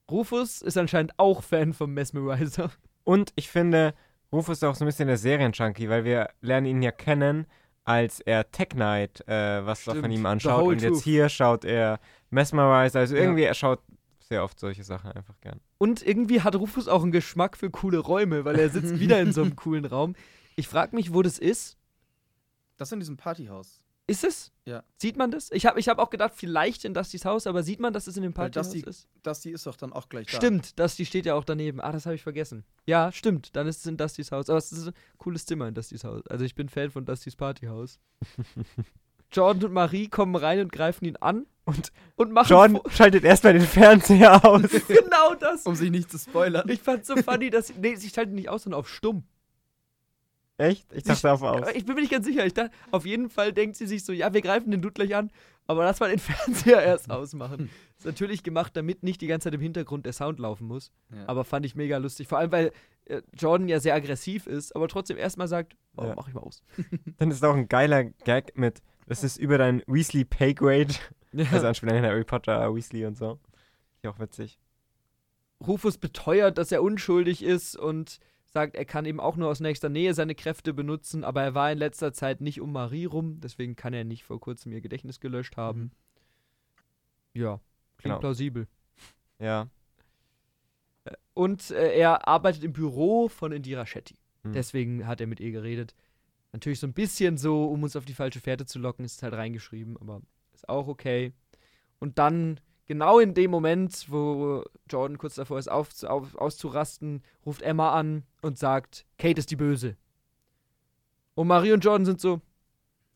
Rufus ist anscheinend auch Fan vom Mesmerizer. Und ich finde, Rufus ist auch so ein bisschen der Serienjunkie, weil wir lernen ihn ja kennen, als er Tech Knight äh, was da von Stimmt. ihm anschaut. Und jetzt hier schaut er Mesmerizer. Also Ja. irgendwie, er schaut sehr oft solche Sachen einfach gern. Und irgendwie hat Rufus auch einen Geschmack für coole Räume, weil er sitzt wieder in so einem coolen Raum. Ich frage mich, wo das ist. Das in diesem Partyhaus. Ist es? Ja. Sieht man das? Ich habe ich hab auch gedacht, vielleicht in Dustys Haus, aber sieht man, dass es in dem Partyhaus Dusty- ist? Das die ist doch dann auch gleich da. Stimmt, Dusty steht ja auch daneben. Ah, das habe ich vergessen. Ja, stimmt, dann ist es in Dustys Haus. Aber es ist ein cooles Zimmer in Dustys Haus. Also ich bin Fan von Dustys Partyhaus. Jordan und Marie kommen rein und greifen ihn an Und und machen Jordan vor- schaltet erstmal den Fernseher aus. genau das. Um sich nicht zu spoilern. Ich fand's so funny, dass nee, sie schalten nicht aus, sondern auf stumm. Echt? Ich dachte auf aus. Ich bin mir nicht ganz sicher. Ich dachte, auf jeden Fall denkt sie sich so, ja, wir greifen den Dude gleich an, aber lass mal den Fernseher erst ausmachen. Ist natürlich gemacht, damit nicht die ganze Zeit im Hintergrund der Sound laufen muss. Ja. Aber fand ich mega lustig. Vor allem, weil äh, Jordan ja sehr aggressiv ist, aber trotzdem erstmal sagt, oh, Ja. mach ich mal aus. Dann ist auch ein geiler Gag mit, das ist über dein Weasley Paygrade. Also Anspielung an Harry Potter, Weasley und so. Ist ja auch witzig. Rufus beteuert, dass er unschuldig ist und sagt, er kann eben auch nur aus nächster Nähe seine Kräfte benutzen, aber er war in letzter Zeit nicht um Marie rum, deswegen kann er nicht vor kurzem ihr Gedächtnis gelöscht haben. Mhm. Ja, klingt Genau. plausibel. Ja. Und äh, er arbeitet im Büro von Indira Shetty. Hm. Deswegen hat er mit ihr geredet. Natürlich so ein bisschen so, um uns auf die falsche Fährte zu locken, ist es halt reingeschrieben, aber ist auch okay. Und dann, genau in dem Moment, wo Jordan kurz davor ist, auf, auf, auszurasten, ruft Emma an und sagt, Kate ist die Böse. Und Marie und Jordan sind so,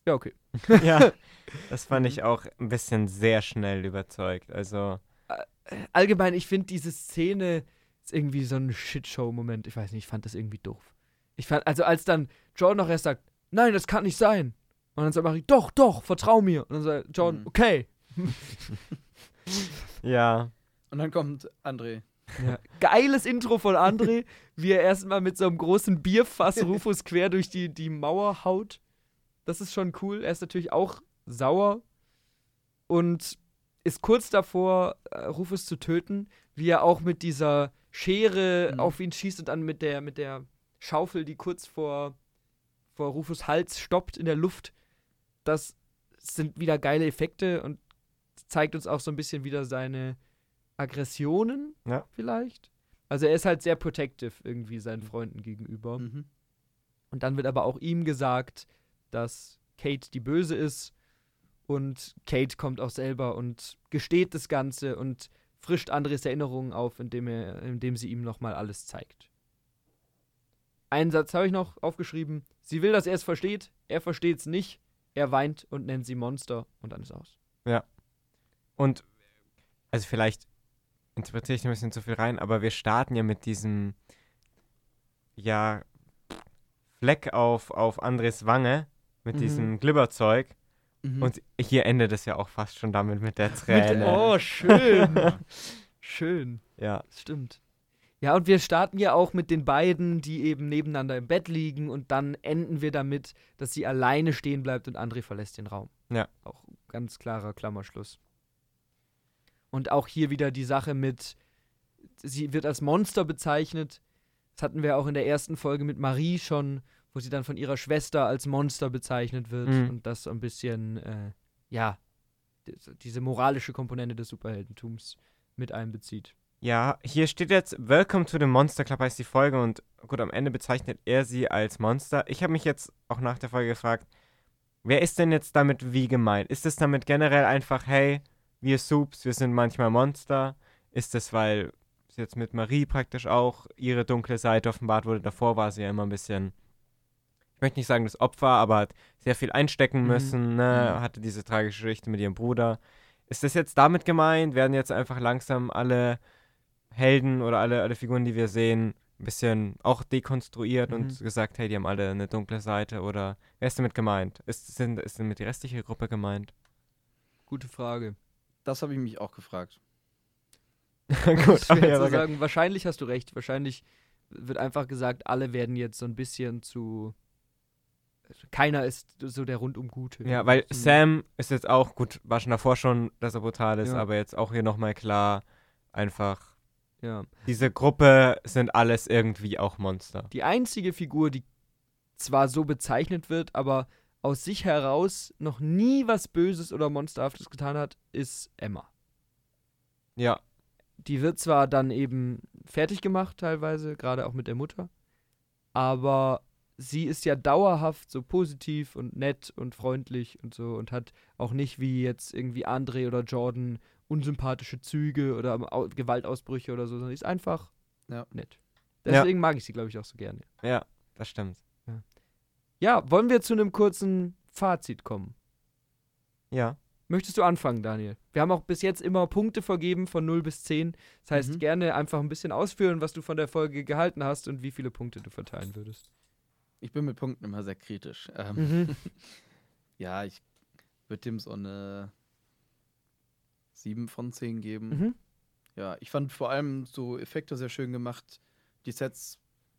ja, okay. ja. Das fand ich auch ein bisschen sehr schnell überzeugt. Also, Allgemein, ich finde diese Szene ist irgendwie so ein Shitshow-Moment. Ich weiß nicht, ich fand das irgendwie doof. Ich fand, also als dann Jordan noch erst sagt, nein, das kann nicht sein. Und dann sagt Marie, doch, doch, vertrau mir. Und dann sagt Jordan, Mhm. okay. ja. Und dann kommt André. Ja. Geiles Intro von André, wie er erstmal mit so einem großen Bierfass Rufus quer durch die, die Mauer haut. Das ist schon cool. Er ist natürlich auch sauer und ist kurz davor, äh, Rufus zu töten, wie er auch mit dieser Schere Mhm. auf ihn schießt und dann mit der, mit der Schaufel, die kurz vor, vor Rufus Hals stoppt in der Luft. Das sind wieder geile Effekte und zeigt uns auch so ein bisschen wieder seine Aggressionen, Ja. vielleicht. Also er ist halt sehr protective irgendwie seinen Freunden gegenüber. Mhm. Und dann wird aber auch ihm gesagt, dass Kate die Böse ist. Und Kate kommt auch selber und gesteht das Ganze und frischt Andres Erinnerungen auf, indem, er, indem sie ihm nochmal alles zeigt. Einen Satz habe ich noch aufgeschrieben. Sie will, dass er es versteht. Er versteht es nicht. Er weint und nennt sie Monster. Und dann ist aus. Und, also vielleicht interpretiere ich ein bisschen zu viel rein, aber wir starten ja mit diesem, ja, Fleck auf, auf Andres Wange, mit Mhm. diesem Glibberzeug. Mhm. Und hier endet es ja auch fast schon damit mit der Mit, Träne. oh, schön. schön. Ja, Das stimmt. Ja, und wir starten ja auch mit den beiden, die eben nebeneinander im Bett liegen und dann enden wir damit, dass sie alleine stehen bleibt und André verlässt den Raum. Ja. Auch ganz klarer Klammerschluss. Und auch hier wieder die Sache mit, sie wird als Monster bezeichnet. Das hatten wir auch in der ersten Folge mit Marie schon, wo sie dann von ihrer Schwester als Monster bezeichnet wird Mhm. und das so ein bisschen, äh, ja, die- diese moralische Komponente des Superheldentums mit einbezieht. Ja, hier steht jetzt Welcome to the Monster Club heißt die Folge und gut, am Ende bezeichnet er sie als Monster. Ich habe mich jetzt auch nach der Folge gefragt, wer ist denn jetzt damit wie gemeint? Ist es damit generell einfach, hey, wir Soups, wir sind manchmal Monster? Ist es, weil jetzt mit Marie praktisch auch ihre dunkle Seite offenbart wurde? Davor war sie ja immer ein bisschen, ich möchte nicht sagen das Opfer, aber hat sehr viel einstecken Mhm. müssen, ne? Mhm. hatte diese tragische Geschichte mit ihrem Bruder. Ist das jetzt damit gemeint? Werden jetzt einfach langsam alle Helden oder alle, alle Figuren, die wir sehen, ein bisschen auch dekonstruiert und Mhm. gesagt, hey, die haben alle eine dunkle Seite oder wer ist damit gemeint? Ist, sind, ist damit die restliche Gruppe gemeint? Gute Frage. Das habe ich mich auch gefragt. Gut, Schwer okay, zu aber sagen. Wahrscheinlich hast du recht. Wahrscheinlich wird einfach gesagt, alle werden jetzt so ein bisschen zu. Keiner ist so der rundum Gute. Ja, weil Mhm. Sam ist jetzt auch, gut, war schon davor schon, dass er brutal ist, Ja. aber jetzt auch hier nochmal klar, einfach, Ja. diese Gruppe sind alles irgendwie auch Monster. Die einzige Figur, die zwar so bezeichnet wird, aber aus sich heraus noch nie was Böses oder Monsterhaftes getan hat, ist Emma. Ja, Die wird zwar dann eben fertig gemacht, teilweise, gerade auch mit der Mutter, aber sie ist ja dauerhaft so positiv und nett und freundlich und so und hat auch nicht wie jetzt irgendwie André oder Jordan unsympathische Züge oder Au- Gewaltausbrüche oder so, sondern sie ist einfach Ja. nett. Ja. Deswegen mag ich sie, glaube ich, auch so gerne. ja, das stimmt. Ja, wollen wir zu einem kurzen Fazit kommen? Ja. Möchtest du anfangen, Daniel? Wir haben auch bis jetzt immer Punkte vergeben von 0 bis 10. Das heißt, Mhm. gerne einfach ein bisschen ausführen, was du von der Folge gehalten hast und wie viele Punkte du verteilen würdest. Ich bin mit Punkten immer sehr kritisch. Ähm, Mhm. Ja, ich würde dem so eine 7 von 10 geben. Mhm. Ja, ich fand vor allem so Effekte sehr schön gemacht. Die Sets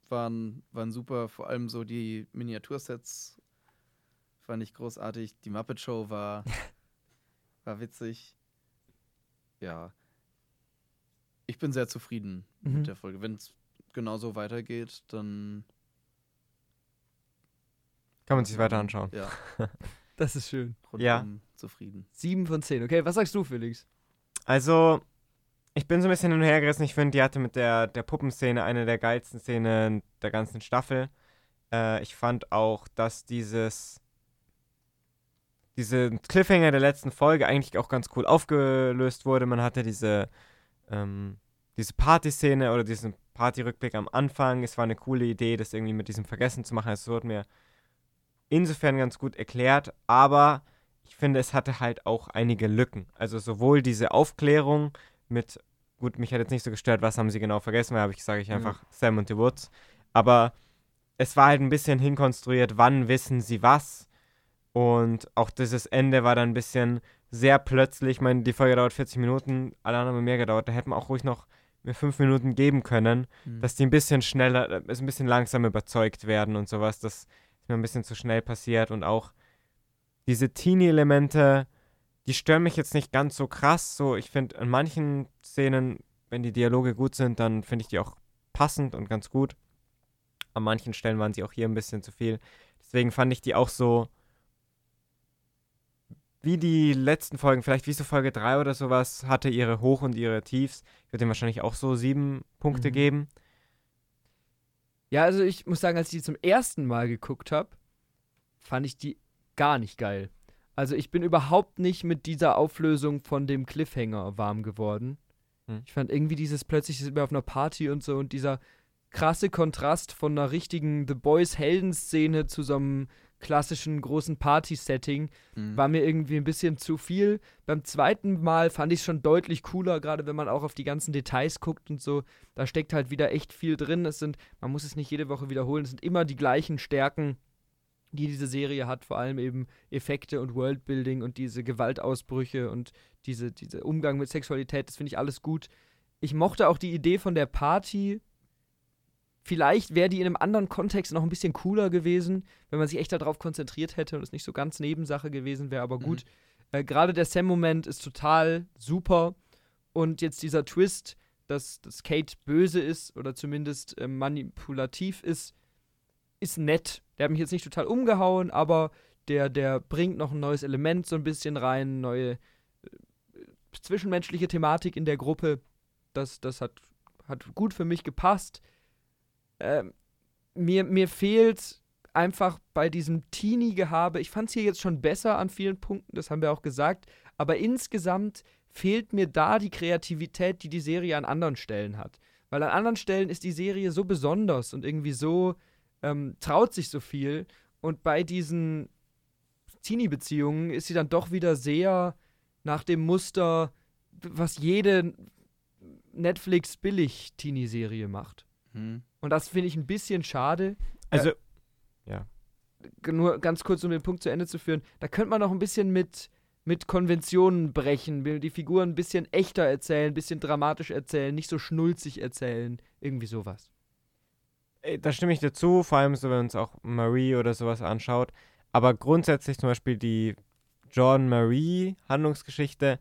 waren, waren super, vor allem so die Miniatursets fand ich großartig. Die Muppet Show war, war witzig. Ja. Ich bin sehr zufrieden Mhm. mit der Folge. Wenn es genauso weitergeht, dann Kann man sich weiter anschauen. ja, Das ist schön. rundum Ja. Zufrieden. 7 von 10. Okay, was sagst du, Felix? Also, ich bin so ein bisschen hin und her gerissen. Ich finde, die hatte mit der, der Puppenszene eine der geilsten Szenen der ganzen Staffel. Äh, ich fand auch, dass dieses diese Cliffhanger der letzten Folge eigentlich auch ganz cool aufgelöst wurde. Man hatte diese, ähm, diese Partyszene oder diesen Partyrückblick am Anfang. Es war eine coole Idee, das irgendwie mit diesem Vergessen zu machen. Es wurde mir insofern ganz gut erklärt, aber ich finde, es hatte halt auch einige Lücken. Also sowohl diese Aufklärung mit, gut, mich hat jetzt nicht so gestört, was haben sie genau vergessen, weil habe ich, sage ich Ja. einfach Sam und the Woods. Aber es war halt ein bisschen hinkonstruiert, wann wissen sie was. Und auch dieses Ende war dann ein bisschen sehr plötzlich. Ich meine, die Folge dauert 40 Minuten, alle anderen haben mehr gedauert. Da hätten wir auch ruhig noch mir fünf Minuten geben können, Mhm. dass die ein bisschen schneller, äh, ein bisschen langsamer überzeugt werden und sowas. Das ist mir ein bisschen zu schnell passiert. Und auch diese Teenie-Elemente, die stören mich jetzt nicht ganz so krass. So, ich finde, in manchen Szenen, wenn die Dialoge gut sind, dann finde ich die auch passend und ganz gut. An manchen Stellen waren sie auch hier ein bisschen zu viel. Deswegen fand ich die auch so wie die letzten Folgen, vielleicht wie so Folge 3 oder sowas, hatte ihre Hoch- und ihre Tiefs. Ich würde dem wahrscheinlich auch so sieben Punkte Mhm. geben. Ja, also ich muss sagen, als ich die zum ersten Mal geguckt habe, fand ich die gar nicht geil. Also ich bin überhaupt nicht mit dieser Auflösung von dem Cliffhanger warm geworden. Hm. Ich fand irgendwie dieses plötzlich sind wir auf einer Party und so und dieser krasse Kontrast von einer richtigen The Boys Heldenszene zu so einem klassischen großen Party-Setting Mhm. war mir irgendwie ein bisschen zu viel. Beim zweiten Mal fand ich es schon deutlich cooler, gerade wenn man auch auf die ganzen Details guckt und so. Da steckt halt wieder echt viel drin. Es sind, man muss es nicht jede Woche wiederholen, es sind immer die gleichen Stärken, die diese Serie hat, vor allem eben Effekte und Worldbuilding und diese Gewaltausbrüche und diese, diese Umgang mit Sexualität, das finde ich alles gut. Ich mochte auch die Idee von der Party. Vielleicht wäre die in einem anderen Kontext noch ein bisschen cooler gewesen, wenn man sich echt darauf konzentriert hätte und es nicht so ganz Nebensache gewesen wäre, aber gut. Äh, Gerade der Sam-Moment ist total super. Und jetzt dieser Twist, dass, dass Kate böse ist oder zumindest äh, manipulativ ist, ist nett. Der hat mich jetzt nicht total umgehauen, aber der, der bringt noch ein neues Element so ein bisschen rein, neue äh, zwischenmenschliche Thematik in der Gruppe. Das, das hat, hat gut für mich gepasst. Ähm, mir, mir fehlt einfach bei diesem Teenie-Gehabe, ich fand es hier jetzt schon besser an vielen Punkten, das haben wir auch gesagt, aber insgesamt fehlt mir da die Kreativität, die die Serie an anderen Stellen hat. Weil an anderen Stellen ist die Serie so besonders und irgendwie so, ähm, traut sich so viel. Und bei diesen Teenie-Beziehungen ist sie dann doch wieder sehr nach dem Muster, was jede Netflix-Billig-Teenie-Serie macht. Mhm. Und das finde ich ein bisschen schade. Also, G- Nur ganz kurz, um den Punkt zu Ende zu führen. Da könnte man noch ein bisschen mit, mit Konventionen brechen, die Figuren ein bisschen echter erzählen, ein bisschen dramatisch erzählen, nicht so schnulzig erzählen. Irgendwie sowas. Äh, Da stimme ich dir zu, vor allem so, wenn man uns auch Marie oder sowas anschaut. Aber grundsätzlich zum Beispiel die John Marie Handlungsgeschichte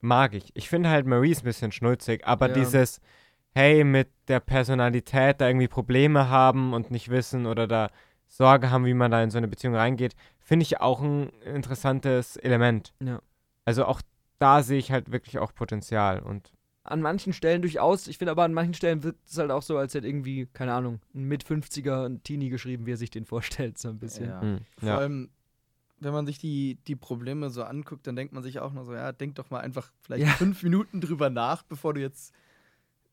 mag ich. Ich finde halt Marie ist ein bisschen schnulzig, aber Ja. dieses, hey, mit der Personalität da irgendwie Probleme haben und nicht wissen oder da Sorge haben, wie man da in so eine Beziehung reingeht, finde ich auch ein interessantes Element. Ja. Also auch da sehe ich halt wirklich auch Potenzial und An manchen Stellen durchaus. Ich finde aber an manchen Stellen wird es halt auch so, als hätte irgendwie, keine Ahnung, ein Mit-50er, ein Teenie geschrieben, wie er sich den vorstellt, so ein bisschen. Ja. hm, Vor ja. allem, wenn man sich die, die Probleme so anguckt, dann denkt man sich auch nur so, ja, denk doch mal einfach vielleicht Ja. fünf Minuten drüber nach, bevor du jetzt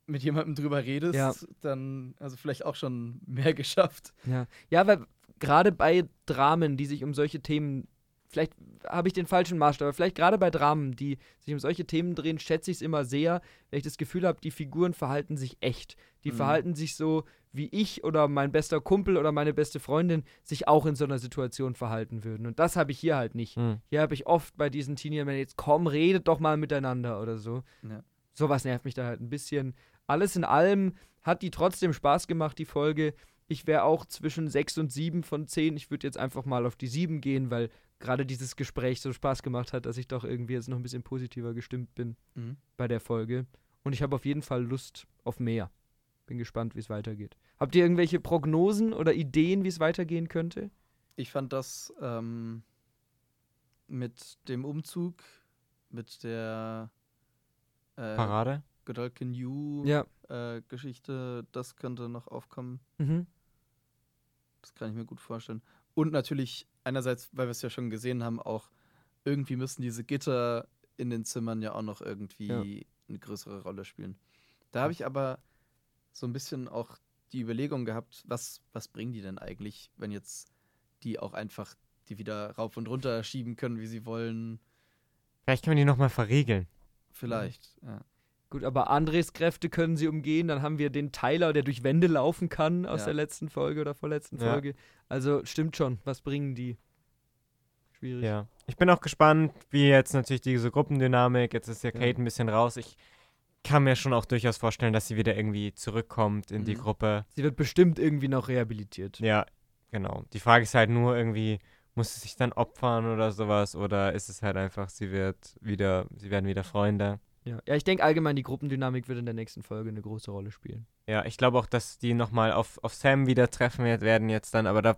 mit jemandem drüber redest. Ja. Dann, also vielleicht auch schon mehr geschafft. Ja, ja weil gerade bei Dramen, die sich um solche Themen vielleicht habe ich den falschen Maßstab, aber vielleicht gerade bei Dramen, die sich um solche Themen drehen, schätze ich es immer sehr, wenn ich das Gefühl habe, die Figuren verhalten sich echt. Die Mhm. verhalten sich so, wie ich oder mein bester Kumpel oder meine beste Freundin sich auch in so einer Situation verhalten würden. Und das habe ich hier halt nicht. Hm. Hier habe ich oft bei diesen Teenagern jetzt, komm, redet doch mal miteinander oder so. Ja. Sowas nervt mich da halt ein bisschen. Alles in allem hat die trotzdem Spaß gemacht, die Folge. Ich wäre auch zwischen 6 und 7 von 10. Ich würde jetzt einfach mal auf die 7 gehen, weil gerade dieses Gespräch so Spaß gemacht hat, dass ich doch irgendwie jetzt noch ein bisschen positiver gestimmt bin Mhm. bei der Folge. Und ich habe auf jeden Fall Lust auf mehr. Bin gespannt, wie es weitergeht. Habt ihr irgendwelche Prognosen oder Ideen, wie es weitergehen könnte? Ich fand das ähm, mit dem Umzug, mit der äh, Parade? Godolkin You Ja. äh, Geschichte, das könnte noch aufkommen. Mhm. Das kann ich mir gut vorstellen. Und natürlich einerseits, weil wir es ja schon gesehen haben, auch irgendwie müssen diese Gitter in den Zimmern ja auch noch irgendwie Ja. eine größere Rolle spielen. Da habe ich aber so ein bisschen auch die Überlegung gehabt, was, was bringen die denn eigentlich, wenn jetzt die auch einfach die wieder rauf und runter schieben können, wie sie wollen. Vielleicht können wir die nochmal verriegeln. Vielleicht. Ja. Gut, aber Andres Kräfte können sie umgehen. Dann haben wir den Tyler, der durch Wände laufen kann aus Ja. der letzten Folge oder vorletzten Ja. Folge. Also stimmt schon. Was bringen die? Schwierig. Ja. Ich bin auch gespannt, wie jetzt natürlich diese Gruppendynamik, jetzt ist ja Ja. Kate ein bisschen raus. Ich kann mir schon auch durchaus vorstellen, dass sie wieder irgendwie zurückkommt in die Mhm. Gruppe. Sie wird bestimmt irgendwie noch rehabilitiert. Ja, genau. Die Frage ist halt nur irgendwie, muss sie sich dann opfern oder sowas? Oder ist es halt einfach, sie wird wieder, sie werden wieder Freunde? Ja, ja ich denke allgemein, die Gruppendynamik wird in der nächsten Folge eine große Rolle spielen. Ja, ich glaube auch, dass die nochmal auf, auf Sam wieder treffen wird- werden jetzt dann, aber da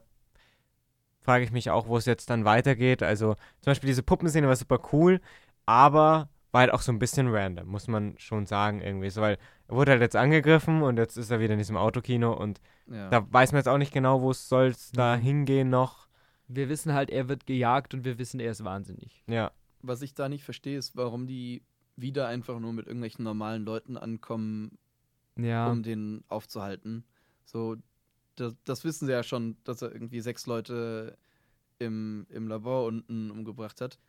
frage ich mich auch, wo es jetzt dann weitergeht. Also zum Beispiel diese Puppenszene war super cool, aber war halt auch so ein bisschen random, muss man schon sagen irgendwie. So, weil er wurde halt jetzt angegriffen und jetzt ist er wieder in diesem Autokino und Ja. da weiß man jetzt auch nicht genau, wo es soll da Mhm. hingehen noch. Wir wissen halt, er wird gejagt und wir wissen, er ist wahnsinnig. Ja, Was ich da nicht verstehe, ist, warum die wieder einfach nur mit irgendwelchen normalen Leuten ankommen, Ja. um den aufzuhalten. So, das, das wissen sie ja schon, dass er irgendwie sechs Leute im, im Labor unten umgebracht hat.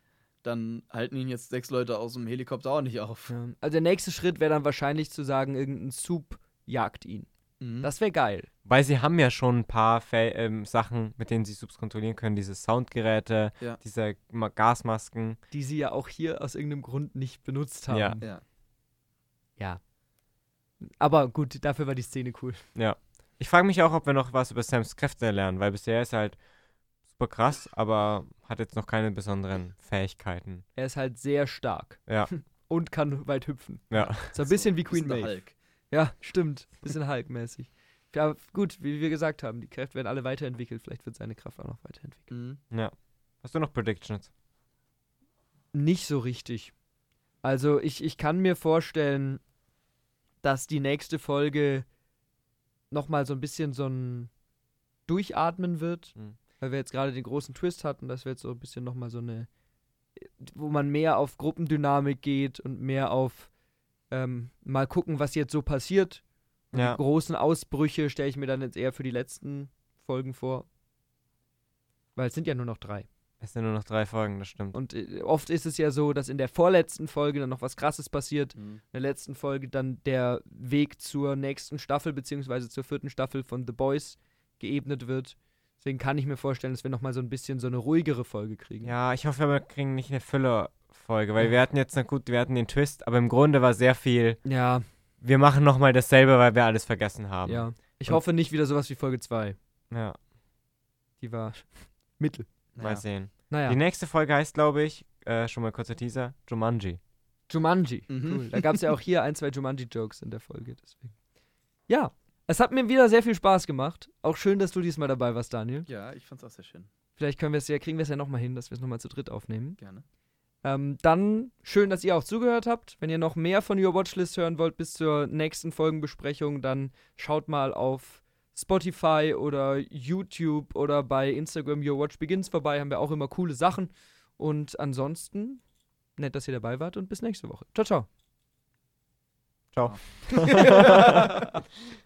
Dann halten ihn jetzt sechs Leute aus dem Helikopter auch nicht auf. ja. Also der nächste Schritt wäre dann wahrscheinlich zu sagen, irgendein Sub jagt ihn. Mhm. Das wäre geil. weil sie haben ja schon ein paar Fä ähm, Sachen, mit denen sie Subs kontrollieren können. Diese Soundgeräte, Ja. diese Ma- Gasmasken. Die sie ja auch hier aus irgendeinem Grund nicht benutzt haben. Ja. ja. Ja. Aber gut, dafür war die Szene cool. Ja. Ich frage mich auch, ob wir noch was über Sams Kräfte lernen, weil bisher ist er halt super krass, aber hat jetzt noch keine besonderen Fähigkeiten. Er ist halt sehr stark Ja, und kann weit hüpfen. ja. So ein bisschen wie Queen Maeve. Hulk. Ja, stimmt. Bisschen Hulk-mäßig. Ja, gut, wie wir gesagt haben, die Kräfte werden alle weiterentwickelt. Vielleicht wird seine Kraft auch noch weiterentwickelt. Mhm. ja. Hast du noch Predictions? Nicht so richtig. Also ich, ich kann mir vorstellen, dass die nächste Folge nochmal so ein bisschen so ein Durchatmen wird, Hm. weil wir jetzt gerade den großen Twist hatten, dass wir jetzt so ein bisschen nochmal so eine, wo man mehr auf Gruppendynamik geht und mehr auf ähm, mal gucken, was jetzt so passiert. Ja. Die großen Ausbrüche stelle ich mir dann jetzt eher für die letzten Folgen vor. Weil es sind ja nur noch drei. Es sind nur noch drei Folgen, das stimmt. Und äh, oft ist es ja so, dass in der vorletzten Folge dann noch was Krasses passiert. Mhm. In der letzten Folge dann der Weg zur nächsten Staffel, beziehungsweise zur vierten Staffel von The Boys geebnet wird. Deswegen kann ich mir vorstellen, dass wir nochmal so ein bisschen so eine ruhigere Folge kriegen. Ja, ich hoffe, wir kriegen nicht eine Füllerfolge, weil wir hatten jetzt, na gut, wir hatten den Twist, aber im Grunde war sehr viel, Ja, wir machen nochmal dasselbe, weil wir alles vergessen haben. ja. Ich Und- hoffe nicht wieder sowas wie Folge 2. Ja, Die war mittel. mal Ja. sehen. Naja, Die nächste Folge heißt, glaube ich, äh, schon mal kurzer Teaser, Jumanji. Jumanji. Mhm. Cool. Da gab es ja auch hier ein, zwei Jumanji-Jokes in der Folge. Deswegen. Ja, es hat mir wieder sehr viel Spaß gemacht. Auch schön, dass du diesmal dabei warst, Daniel. Ja, ich fand's auch sehr schön. Vielleicht können wir es ja, kriegen wir es ja nochmal hin, dass wir es nochmal zu dritt aufnehmen. Gerne. Ähm, dann schön, dass ihr auch zugehört habt. Wenn ihr noch mehr von Your Watchlist hören wollt bis zur nächsten Folgenbesprechung, dann schaut mal auf Spotify oder YouTube oder bei Instagram Your Watch Begins vorbei. Haben wir auch immer coole Sachen. Und ansonsten, nett, dass ihr dabei wart und bis nächste Woche. Ciao, ciao. Ciao.